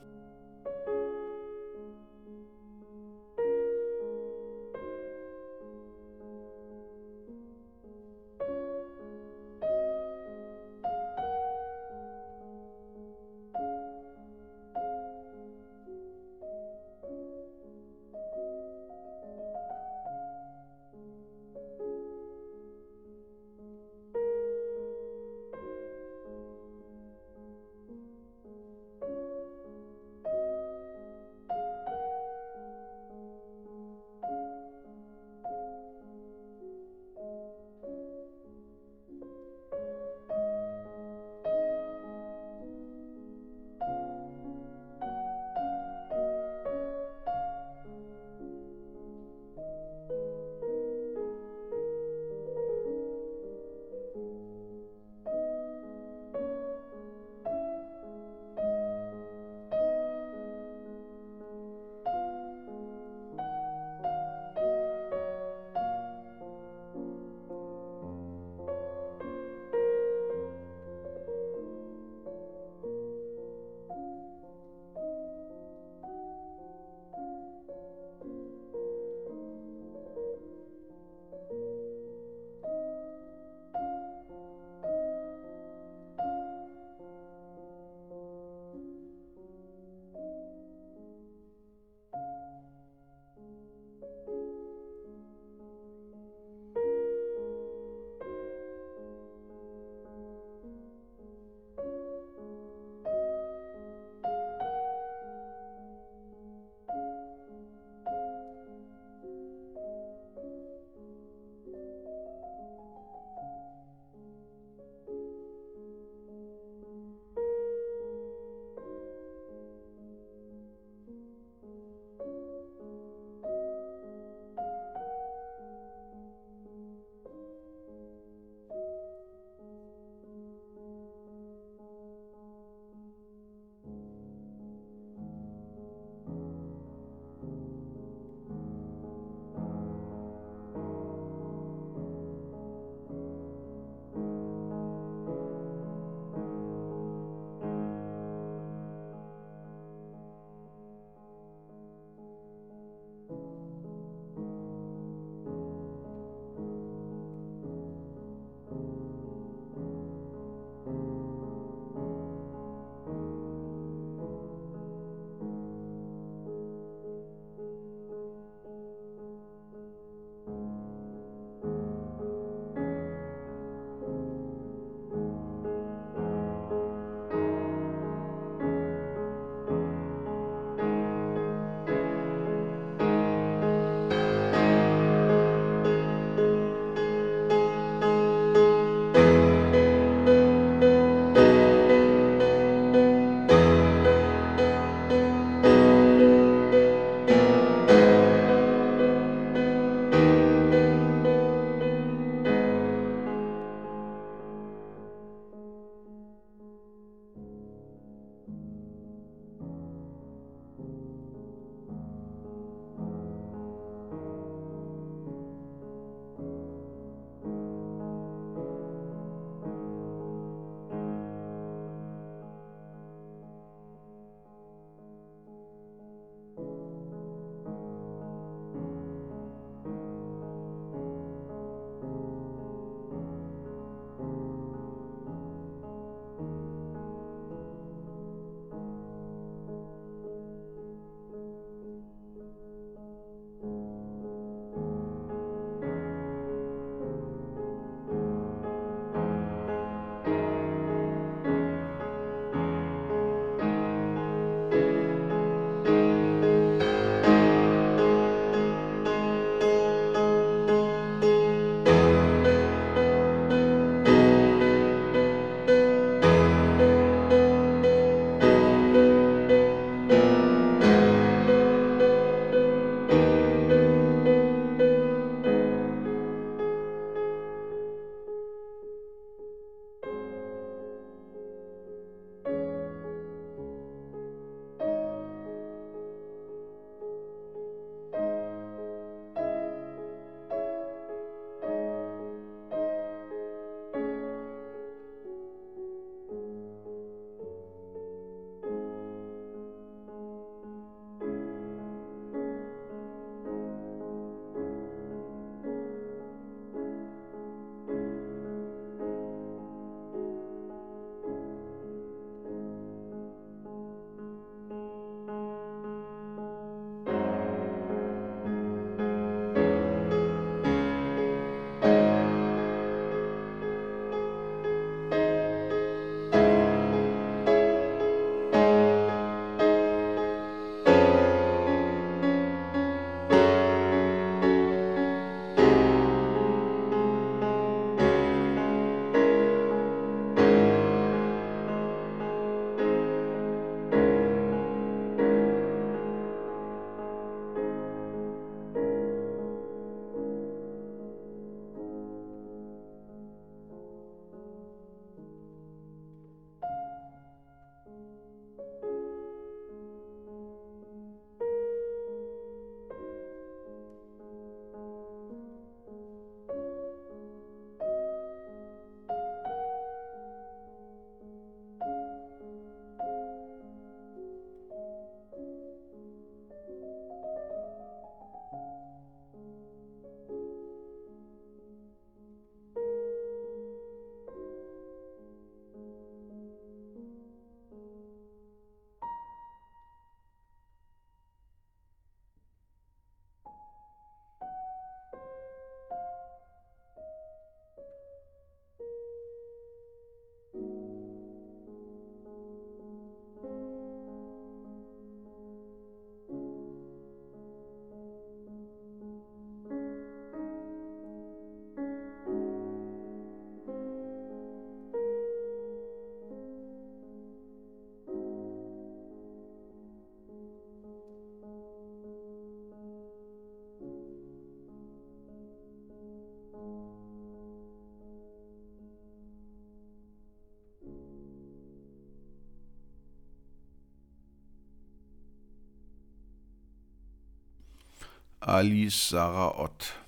Speaker 1: Alice Sarah Ott.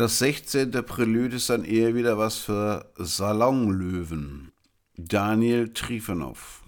Speaker 1: Das 16. Prälude ist dann eher wieder was für Salonlöwen. Daniel Trifonov.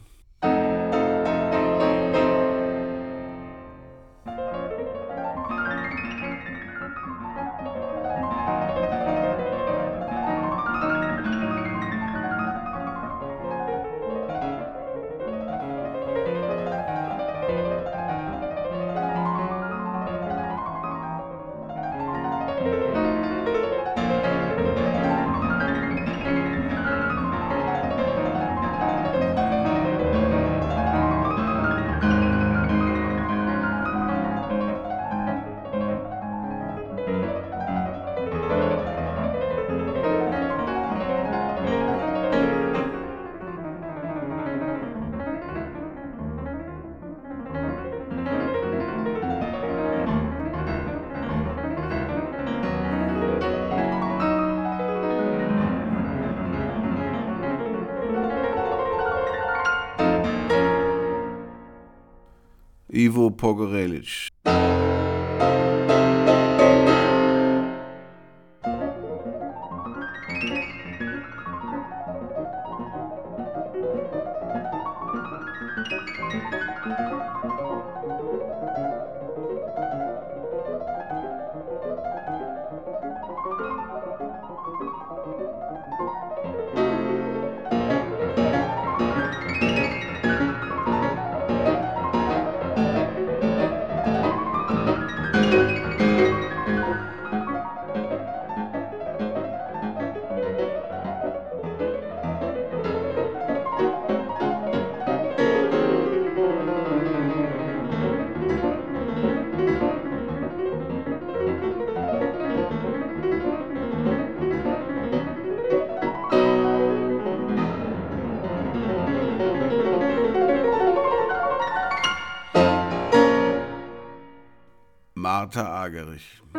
Speaker 1: Martha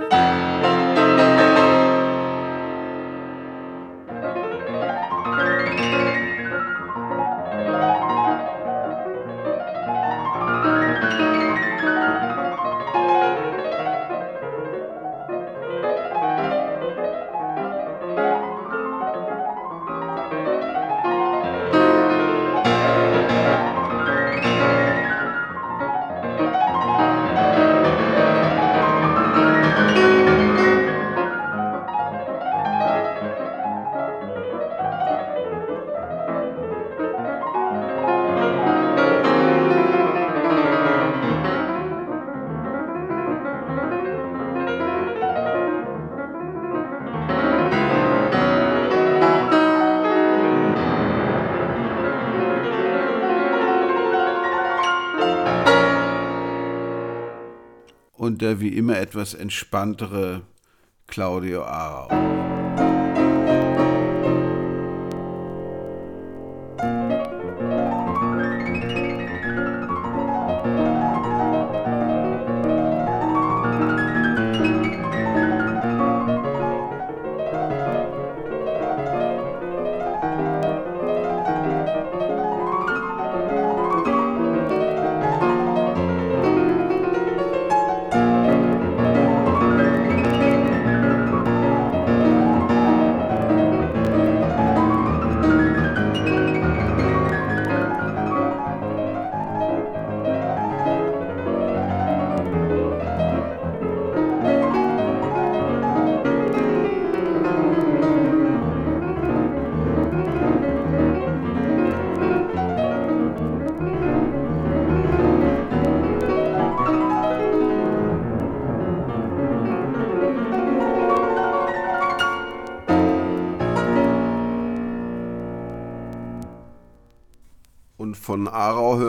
Speaker 1: und der wie immer etwas entspanntere Claudio Arau.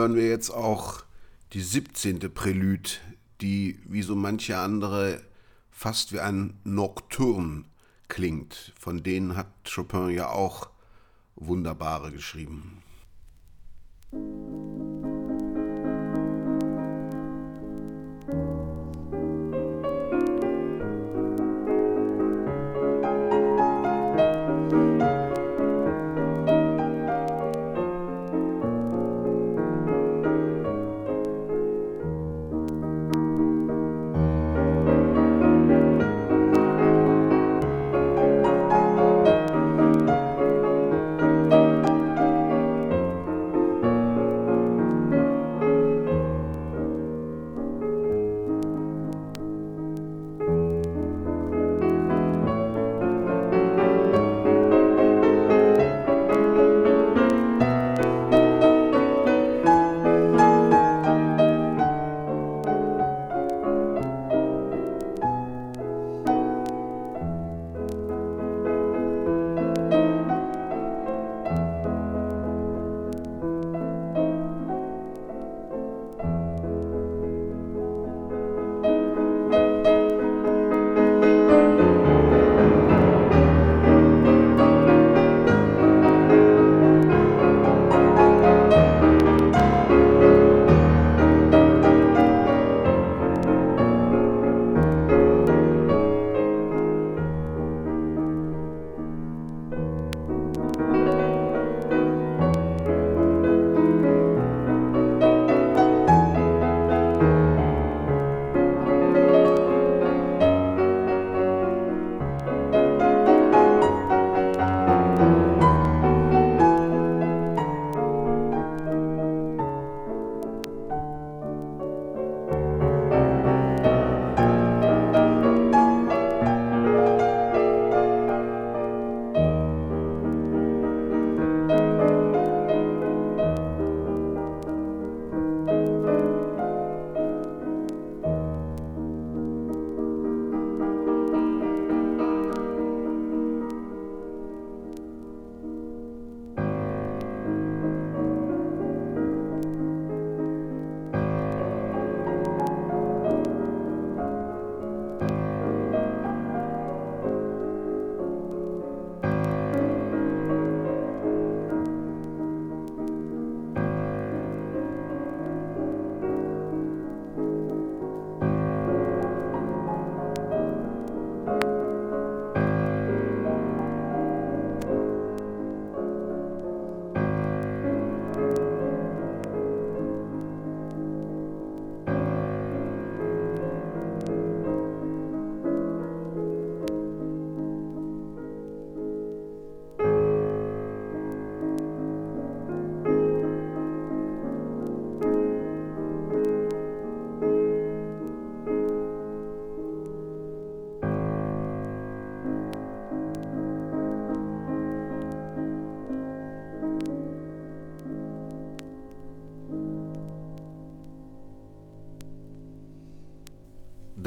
Speaker 1: Hören wir jetzt auch die 17. Prälude, die wie so manche andere fast wie ein Nocturne klingt. Von denen hat Chopin ja auch wunderbare geschrieben.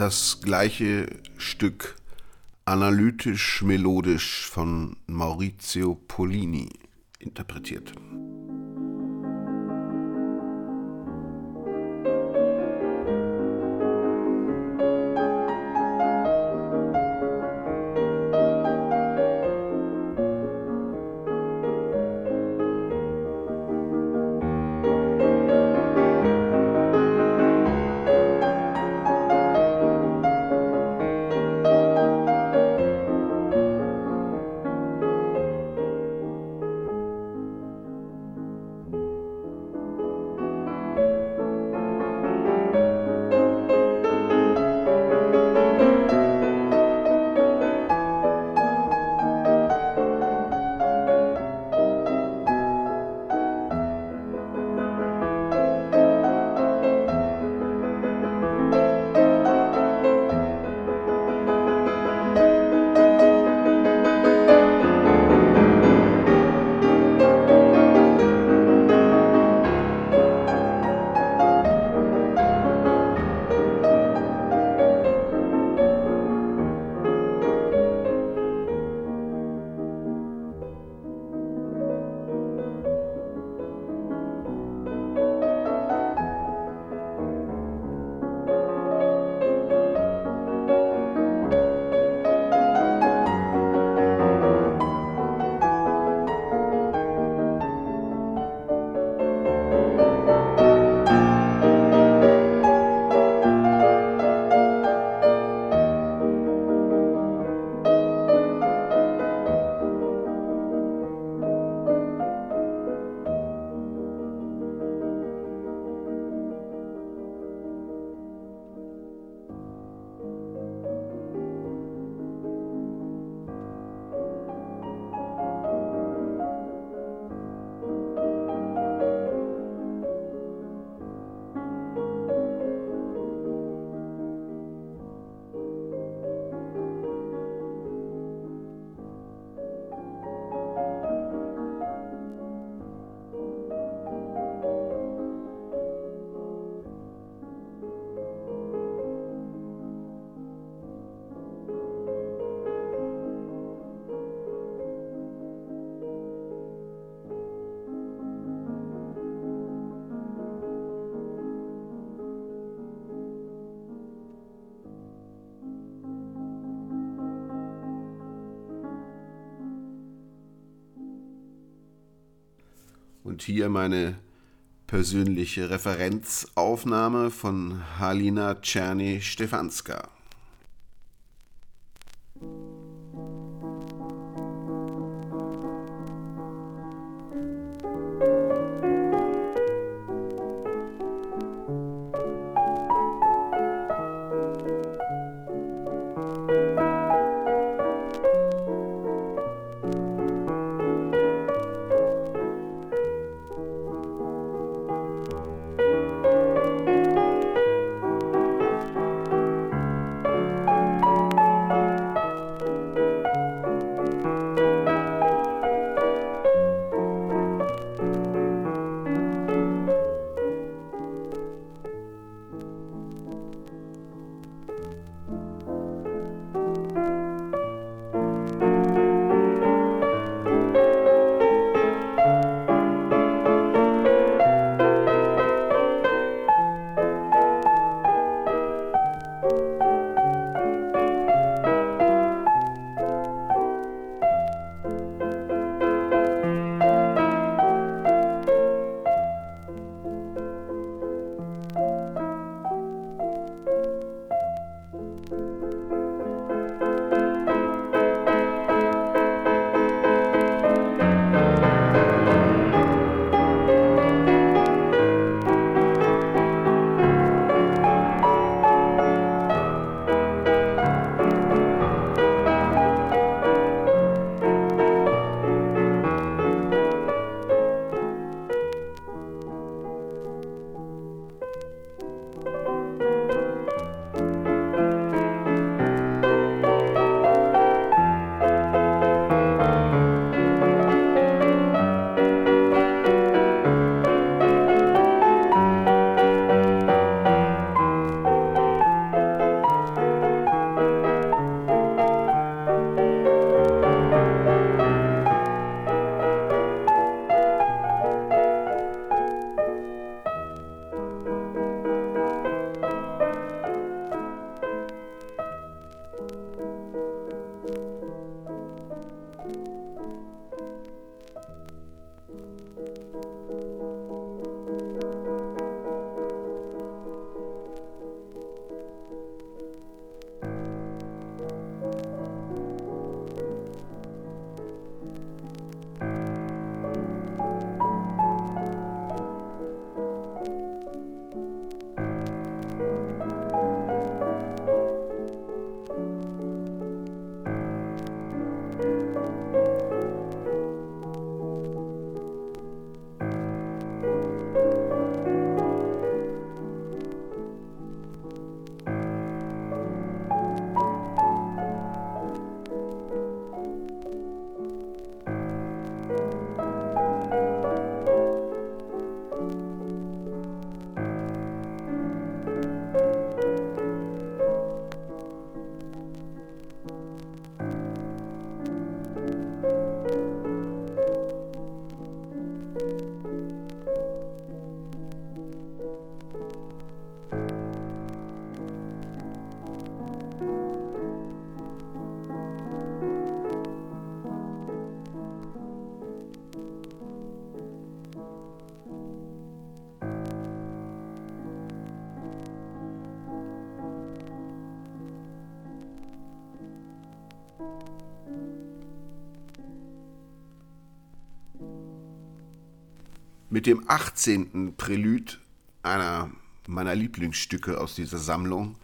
Speaker 1: Das gleiche Stück analytisch-melodisch von Maurizio Polini interpretiert. Hier meine persönliche Referenzaufnahme von Halina Czerny-Stefanska. Mit dem 18. Prälud einer meiner Lieblingsstücke aus dieser Sammlung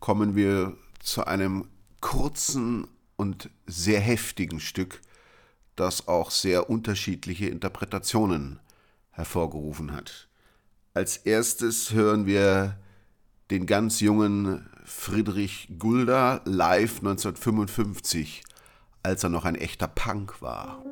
Speaker 1: kommen wir zu einem kurzen und sehr heftigen Stück, das auch sehr unterschiedliche Interpretationen hervorgerufen hat. Als erstes hören wir den ganz jungen Friedrich Gulda live 1955, als er noch ein echter Punk war.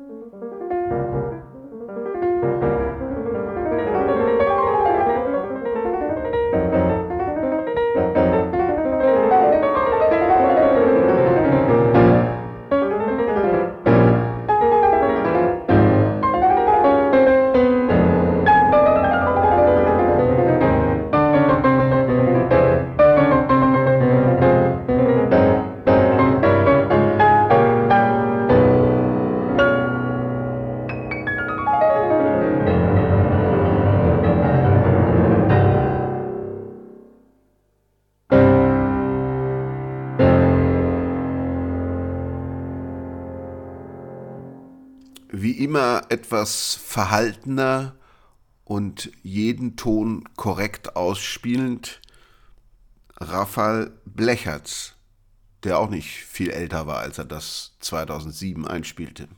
Speaker 1: Etwas verhaltener und jeden Ton korrekt ausspielend Rafael Blechertz, der auch nicht viel älter war, als er das 2007 einspielte.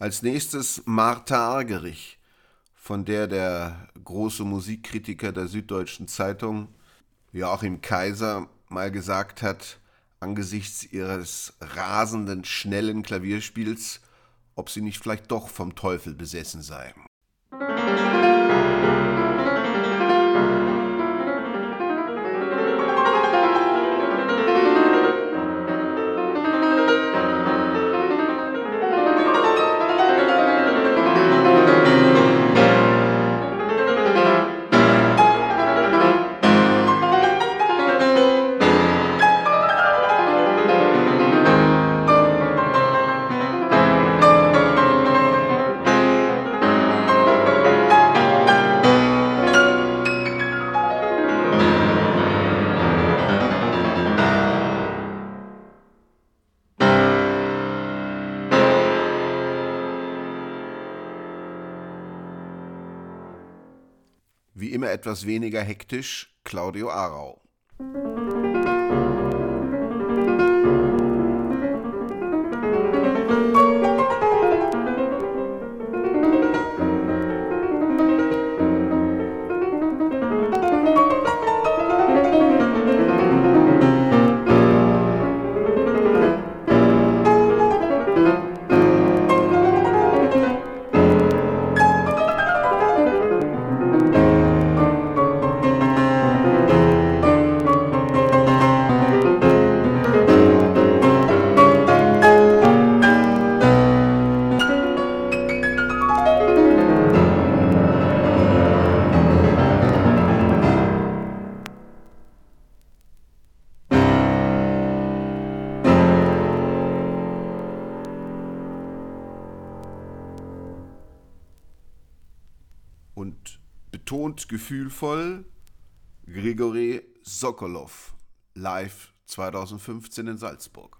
Speaker 1: Als nächstes Martha Argerich, von der der große Musikkritiker der Süddeutschen Zeitung Joachim Kaiser mal gesagt hat, angesichts ihres rasenden, schnellen Klavierspiels, ob sie nicht vielleicht doch vom Teufel besessen sei. Etwas weniger hektisch Claudio Arau. Gefühlvoll Grigori Sokolov live 2015 in Salzburg.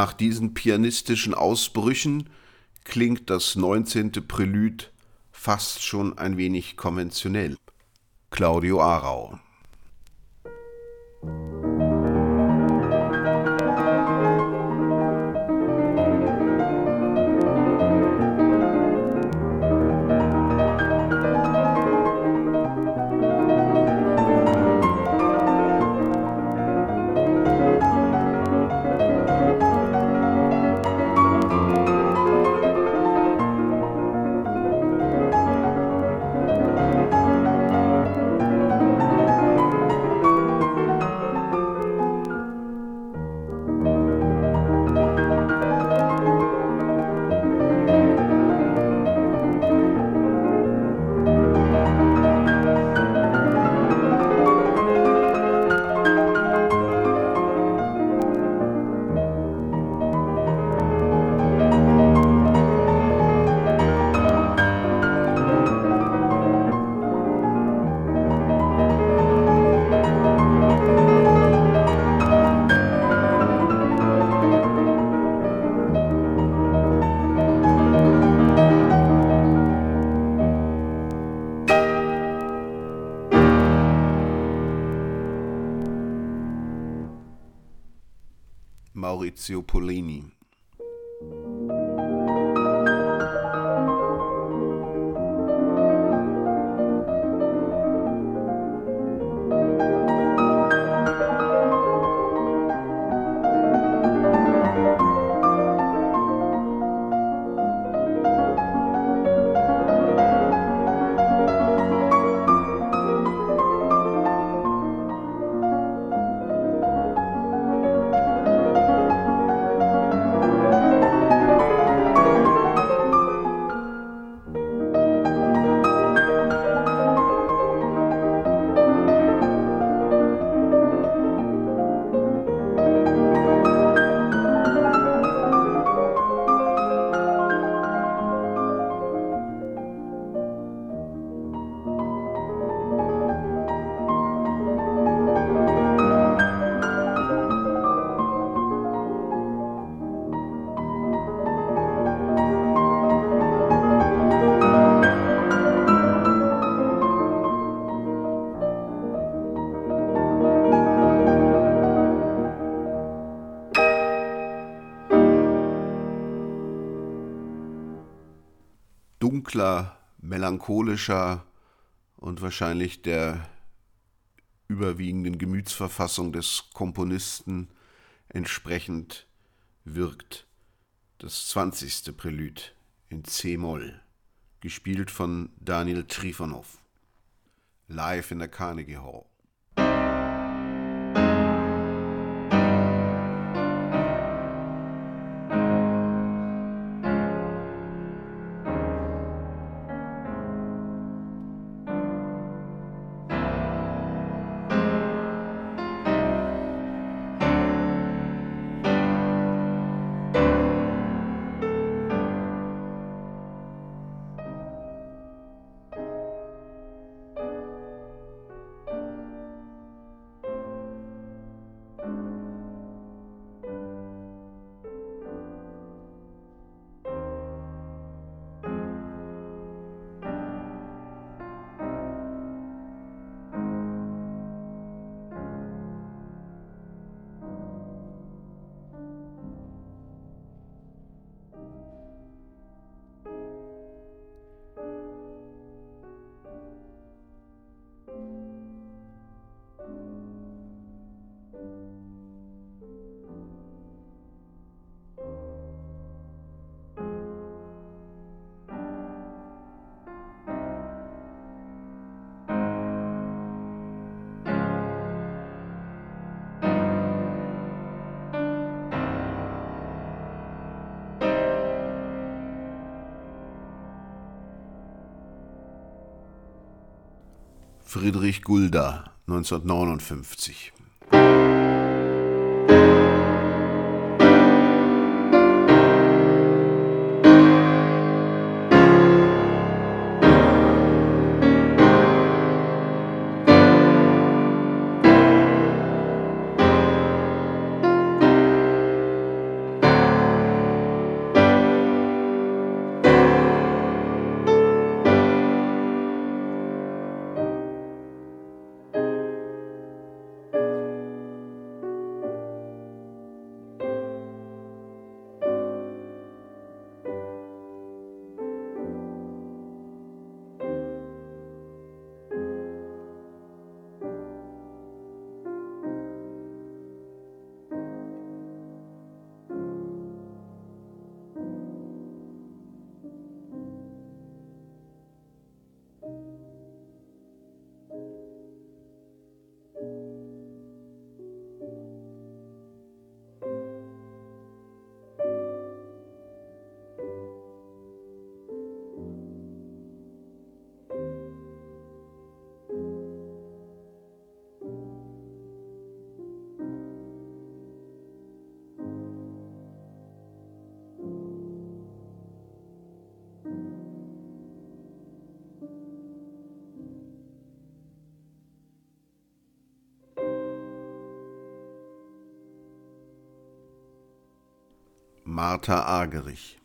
Speaker 1: Nach diesen pianistischen Ausbrüchen klingt das 19. Prälud fast schon ein wenig konventionell. Claudio Arau Maurizio Pollini. Dunkler, melancholischer und wahrscheinlich der überwiegenden Gemütsverfassung des Komponisten entsprechend wirkt das 20. Prälud in C-Moll, gespielt von Daniel Trifonov, live in der Carnegie Hall. Friedrich Gulda 1959. Martha Argerich.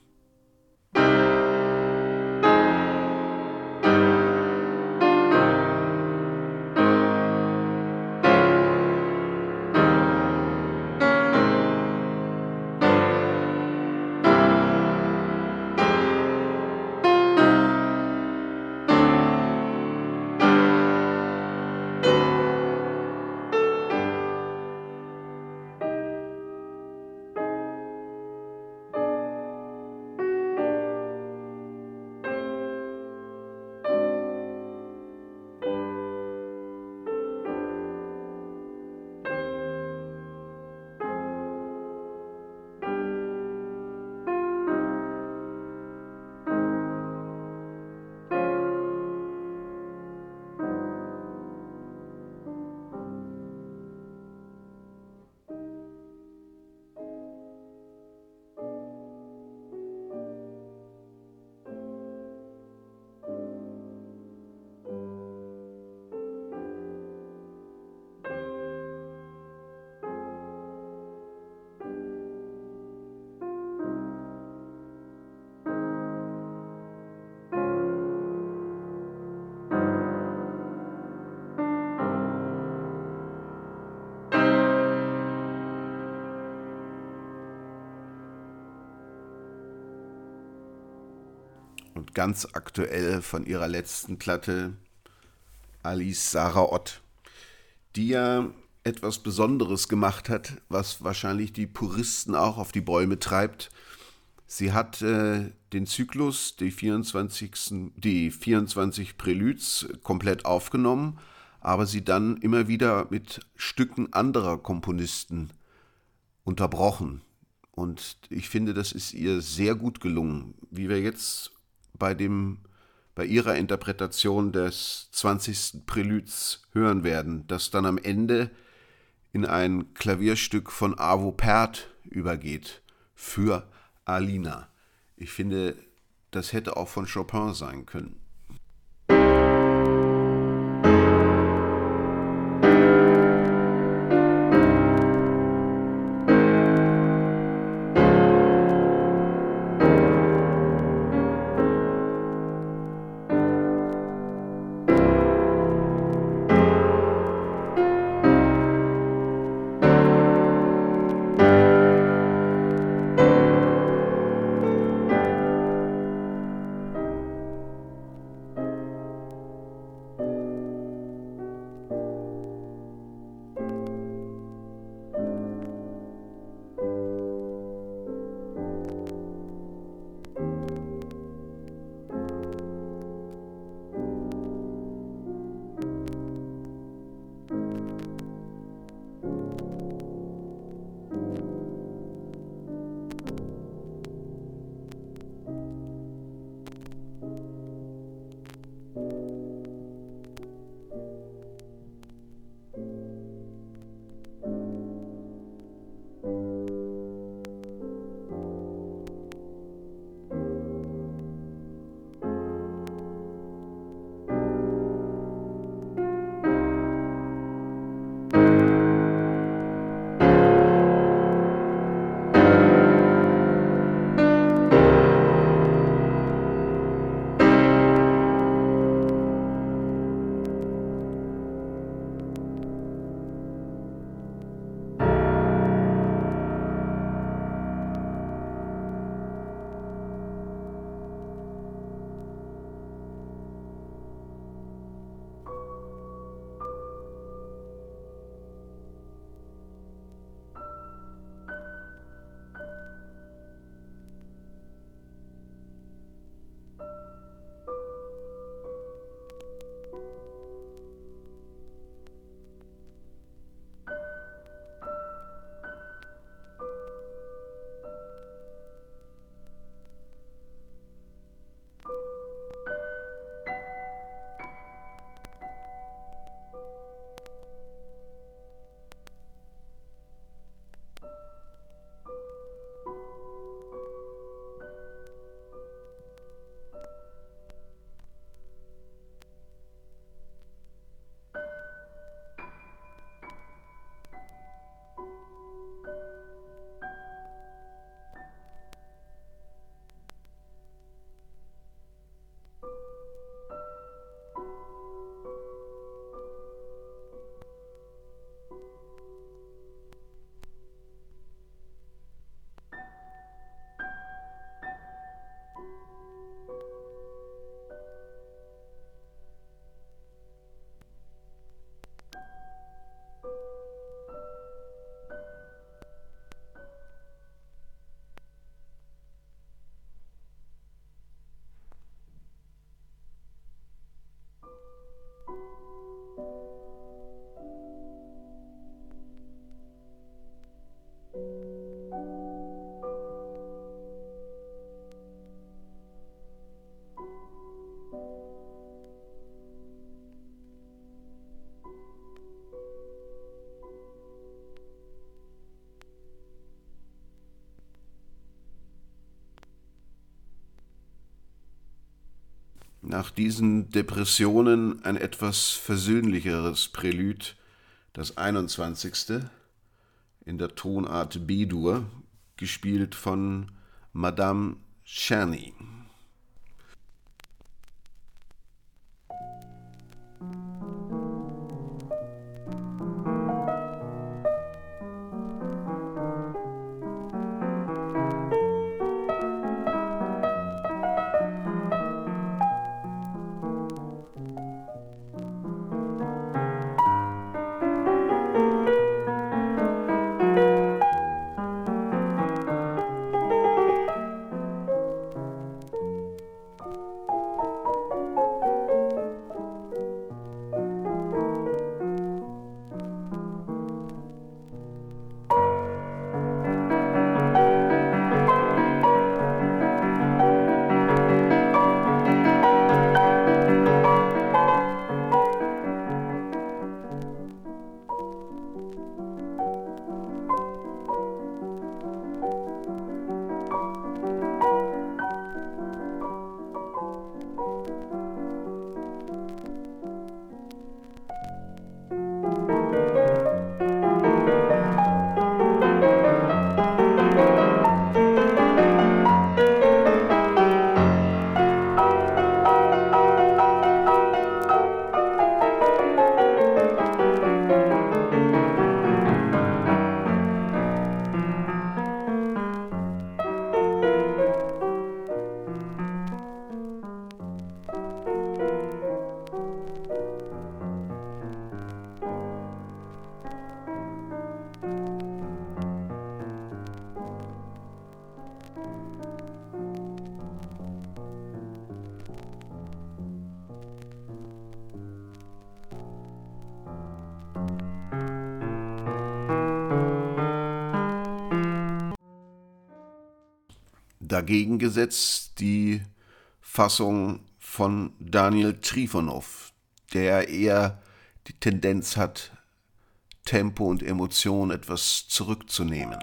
Speaker 1: Ganz aktuell von ihrer letzten Platte Alice Sarah Ott, die ja etwas Besonderes gemacht hat, was wahrscheinlich die Puristen auch auf die Bäume treibt. Sie hat äh, den Zyklus, die 24, die 24 Preludes komplett aufgenommen, aber sie dann immer wieder mit Stücken anderer Komponisten unterbrochen. Und ich finde, das ist ihr sehr gut gelungen. Wie wir jetzt bei, dem, bei ihrer Interpretation des 20. Preludes hören werden, das dann am Ende in ein Klavierstück von Avo Pärt übergeht für Alina. Ich finde, das hätte auch von Chopin sein können. Nach diesen Depressionen ein etwas versöhnlicheres Prälud, das 21. in der Tonart B-Dur, gespielt von Madame Czerny. Dagegen gesetzt die Fassung von Daniel Trifonov, der eher die Tendenz hat, Tempo und Emotion etwas zurückzunehmen.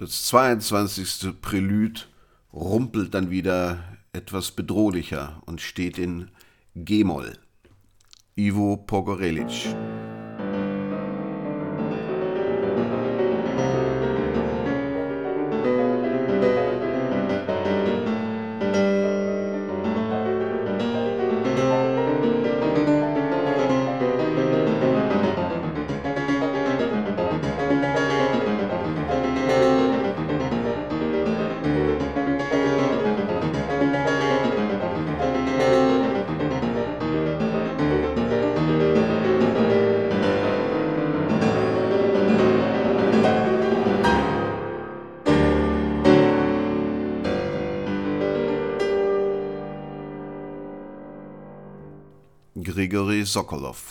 Speaker 1: Das 22. Prälud rumpelt dann wieder etwas bedrohlicher und steht in G-Moll. Ivo Pogorelic. Sokolov.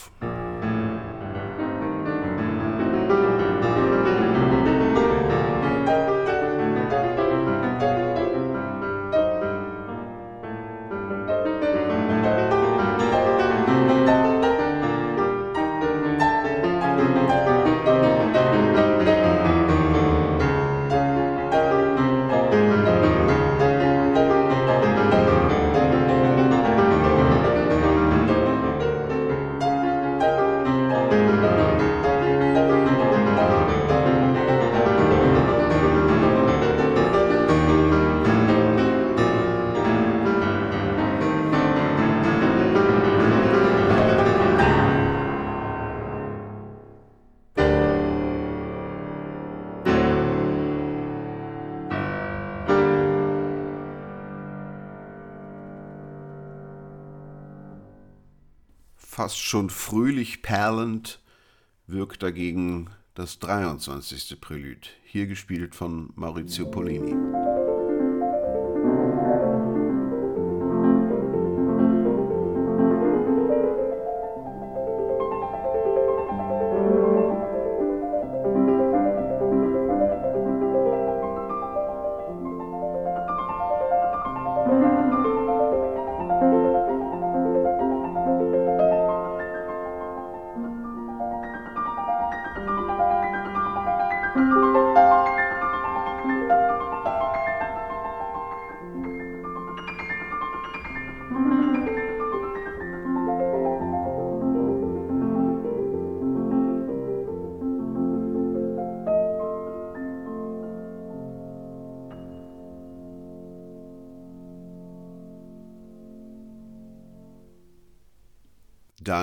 Speaker 1: Schon fröhlich perlend wirkt dagegen das 23. Prälude, hier gespielt von Maurizio Polini.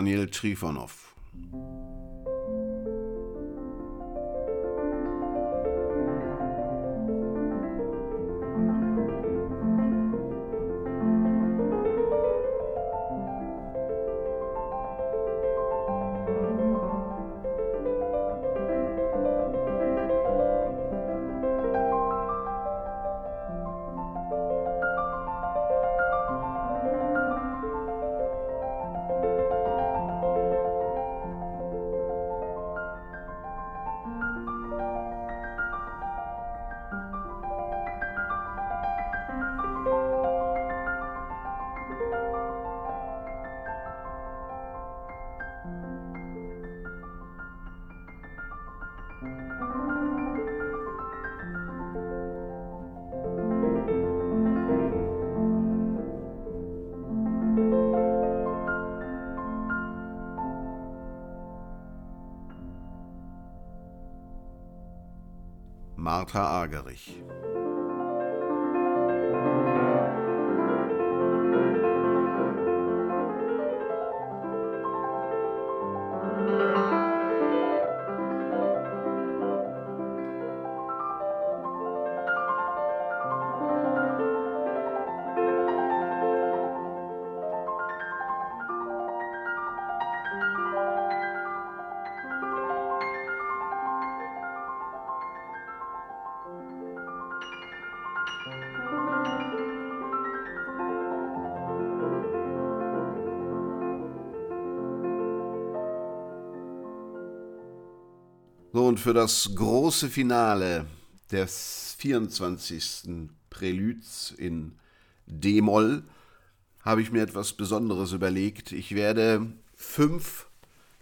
Speaker 1: Daniel Trifonov. Martha Agerich. Und für das große Finale des 24. Präluds in D-Moll habe ich mir etwas Besonderes überlegt. Ich werde fünf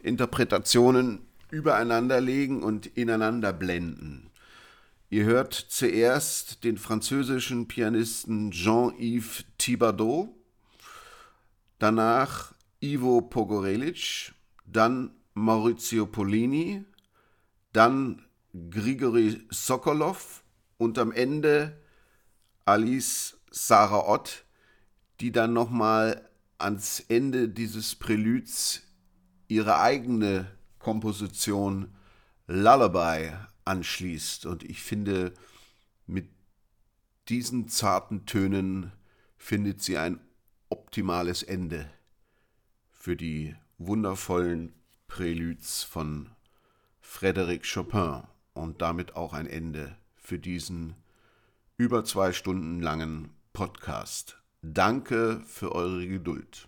Speaker 1: Interpretationen übereinander legen und ineinander blenden. Ihr hört zuerst den französischen Pianisten Jean-Yves Thibaudot, danach Ivo Pogorelic, dann Maurizio Polini, dann Grigori Sokolov und am Ende Alice Sarah Ott, die dann nochmal ans Ende dieses Präluds ihre eigene Komposition Lullaby anschließt. Und ich finde, mit diesen zarten Tönen findet sie ein optimales Ende für die wundervollen Präluds von Frédéric Chopin und damit auch ein Ende für diesen über zwei Stunden langen Podcast. Danke für eure Geduld.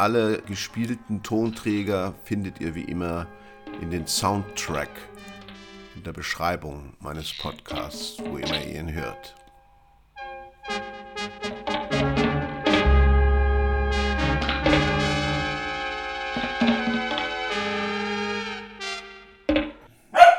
Speaker 2: Alle gespielten Tonträger findet ihr wie immer in den Soundtrack in der Beschreibung meines Podcasts, wo immer ihr ihn hört.